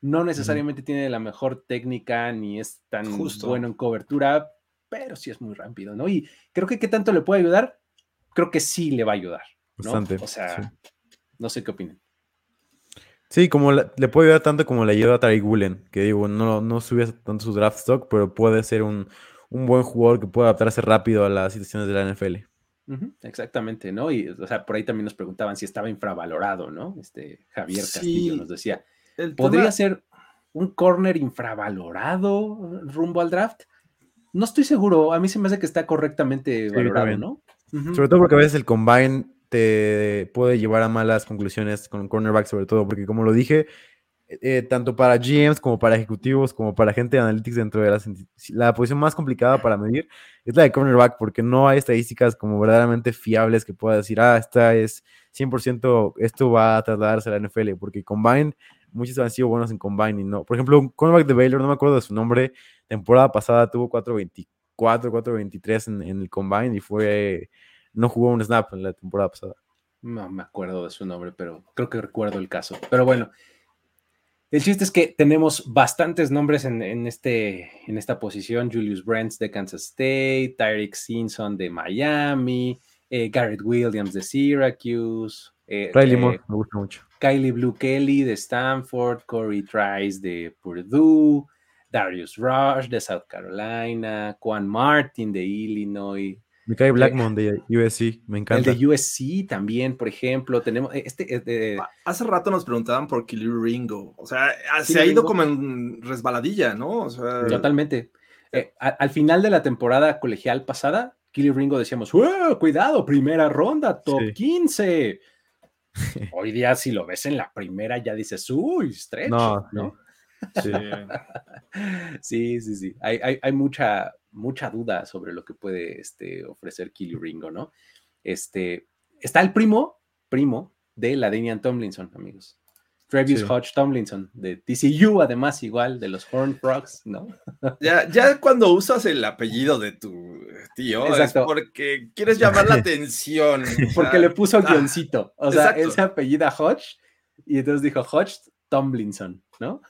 No necesariamente tiene la mejor técnica ni es tan bueno en cobertura, pero sí es muy rápido, ¿no? Y creo que qué tanto le puede ayudar creo que sí le va a ayudar. Bastante. O sea, no sé qué opinan. Sí, como le, puede ayudar tanto como le ayuda a Tariq Woolen, que digo, no, no sube tanto su draft stock, pero puede ser un, buen jugador que puede adaptarse rápido a las situaciones de la NFL. exactamente, ¿no? Y, o sea, por ahí también nos preguntaban si estaba infravalorado, ¿no? Este Javier Castillo nos decía, ¿podría ser un corner infravalorado rumbo al draft? No estoy seguro, a mí se me hace que está correctamente valorado, ¿no? Sobre todo porque a veces el combine te puede llevar a malas conclusiones con cornerback, sobre todo, porque como lo dije, eh, tanto para GMs como para ejecutivos, como para gente de analytics dentro de la posición más complicada para medir es la de cornerback, porque no hay estadísticas como verdaderamente fiables que pueda decir, ah, esta es 100%, esto va a trasladarse a la NFL, porque combine, muchos han sido buenos en combine no. Por ejemplo, un cornerback de Baylor, no me acuerdo de su nombre, temporada pasada tuvo 4.24 4, 4-23 en, en el combine y fue, no jugó un snap en la temporada pasada. No me acuerdo de su nombre, pero creo que recuerdo el caso. Pero bueno, el chiste es que tenemos bastantes nombres en, en, este, en esta posición. Julius Brents de Kansas State, Tyreek Simpson de Miami, eh, Garrett Williams de Syracuse. Eh, Riley eh, Moore, me gusta mucho. Kylie Blue Kelly de Stanford, Corey Trice de Purdue, Darius Rush de South Carolina, Juan Martin de Illinois. Mikael Blackmon de USC, me encanta. El de USC también, por ejemplo, tenemos este. Hace rato nos preguntaban por Kili Ringo, o sea, se ha ido como en resbaladilla, ¿no? Totalmente. Eh, al final de la temporada colegial pasada, Kili Ringo decíamos, cuidado, primera ronda, top 15. Hoy día, si lo ves en la primera, ya dices, uy, stretch, ¿no? ¿no? Sí, sí, sí. Hay, mucha, mucha duda sobre lo que puede este, ofrecer Killy Ringo, ¿no? Este, está el primo, primo de la Damian Tomlinson, amigos. Travis Hodge Tomlinson, de TCU, además, igual, de los Horn Frogs, ¿no? Ya, ya cuando usas el apellido de tu tío, es porque quieres llamar la atención. porque le puso ah, guioncito. O sea, él se apellida Hodge y entonces dijo Hodge Tomlinson, ¿no?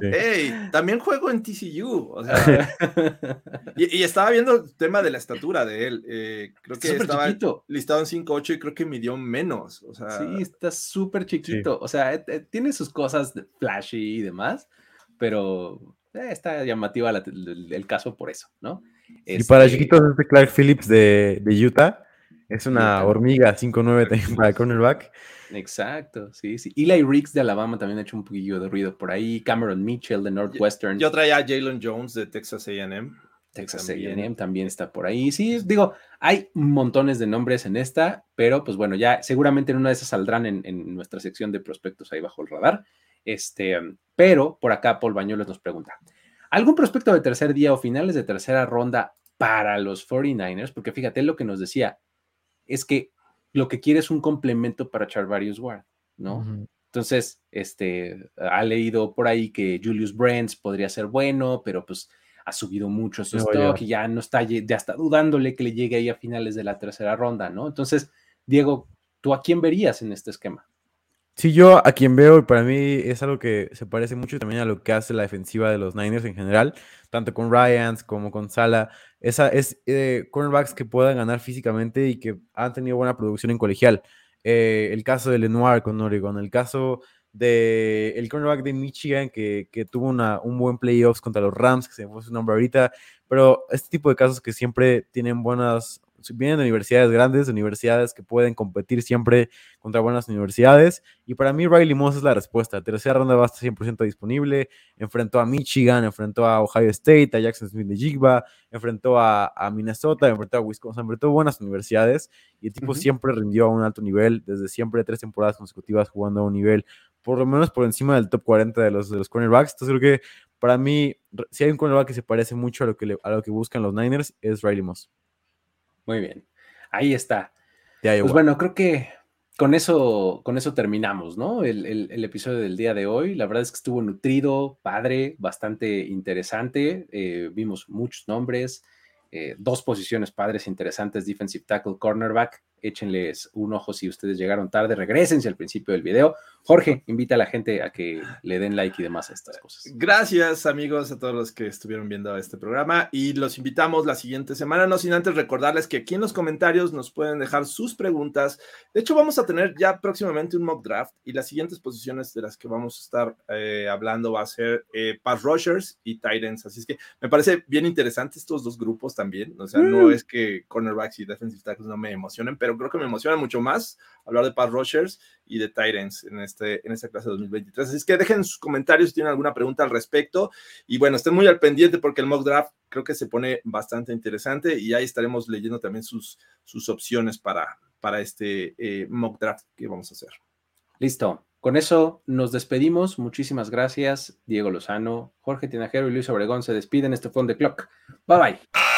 Hey, también juego en TCU, o sea, y, estaba viendo el tema de la estatura de él, eh, creo que estaba listado en 5'8 y creo que midió menos, o sea. Sí, está súper chiquito, o sea, eh, eh, tiene sus cosas flashy y demás, pero está llamativa el, caso por eso, ¿no? y para este chiquitos, este Clark Phillips de, de Utah es una hormiga 5'9 para cornerback. Exacto, sí, sí. Eli Riggs de Alabama también ha hecho un poquillo de ruido por ahí. Cameron Mitchell de Northwestern. Yo, traía a Jalen Jones de Texas AM. Texas AM también está por ahí. Sí, digo, hay montones de nombres en esta, pero pues bueno, ya seguramente en una de esas saldrán en, nuestra sección de prospectos ahí bajo el radar. Este, pero por acá Paul Bañuelos nos pregunta: ¿algún prospecto de tercer día o finales de tercera ronda para los 49ers? Porque fíjate lo que nos decía, es que lo que quiere es un complemento para Charvarius Ward, ¿no? Entonces, este, ha leído por ahí que Julius Brands podría ser bueno, pero pues ha subido mucho su stock y ya no está, ya está dudándole que le llegue ahí a finales de la tercera ronda, ¿no? Entonces, Diego, ¿tú a quién verías en este esquema? Sí, yo a quien veo, para mí es algo que se parece mucho también a lo que hace la defensiva de los Niners en general, tanto con Ryans como con Sala. Esa es eh, cornerbacks que puedan ganar físicamente y que han tenido buena producción en colegial. Eh, el caso de Lenoir con Oregon, el caso de el cornerback de Michigan que, que tuvo una, un buen playoffs contra los Rams, que se me fue su nombre ahorita, pero este tipo de casos que siempre tienen buenas, vienen de universidades grandes, universidades que pueden competir siempre contra buenas universidades. Y para mí, Riley Moss es la respuesta. Tercera ronda va a estar 100% disponible. Enfrentó a Michigan, enfrentó a Ohio State, a Jackson Smith de Jigba, enfrentó a, Minnesota, enfrentó a Wisconsin, enfrentó a buenas universidades. Y el tipo siempre rindió a un alto nivel, desde siempre tres temporadas consecutivas jugando a un nivel por lo menos por encima del top 40 de los, de los cornerbacks. Entonces creo que para mí, si hay un cornerback que se parece mucho a lo que, a lo que buscan los Niners, es Riley Moss. Muy bien. Ahí está. pues bueno, creo que con eso, con eso terminamos, ¿no? El, episodio del día de hoy. La verdad es que estuvo nutrido, padre, bastante interesante. Eh, vimos muchos nombres, eh, dos posiciones padres interesantes, defensive tackle, cornerback échenles un ojo si ustedes llegaron tarde, regresense al principio del video. Jorge, invita a la gente a que le den like y demás a estas cosas. Gracias amigos a todos los que estuvieron viendo este programa y los invitamos la siguiente semana, no sin antes recordarles que aquí en los comentarios nos pueden dejar sus preguntas. De hecho, vamos a tener ya próximamente un mock draft y las siguientes posiciones de las que vamos a estar eh, hablando va a ser eh, pass rushers y Titans. Así es que me parece bien interesante estos dos grupos también. O sea, no mm. es que cornerbacks y defensive tackles no me emocionen, pero pero creo que me emociona mucho más hablar de pass rushers y de Titans en, este, en esta clase 2023. Así es que dejen sus comentarios si tienen alguna pregunta al respecto. Y bueno, estén muy al pendiente porque el mock draft creo que se pone bastante interesante y ahí estaremos leyendo también sus, sus opciones para, para este eh, mock draft que vamos a hacer. Listo. Con eso nos despedimos. Muchísimas gracias. Diego Lozano, Jorge Tinajero y Luis Obregón se despiden. Este fue On The Clock. Bye bye.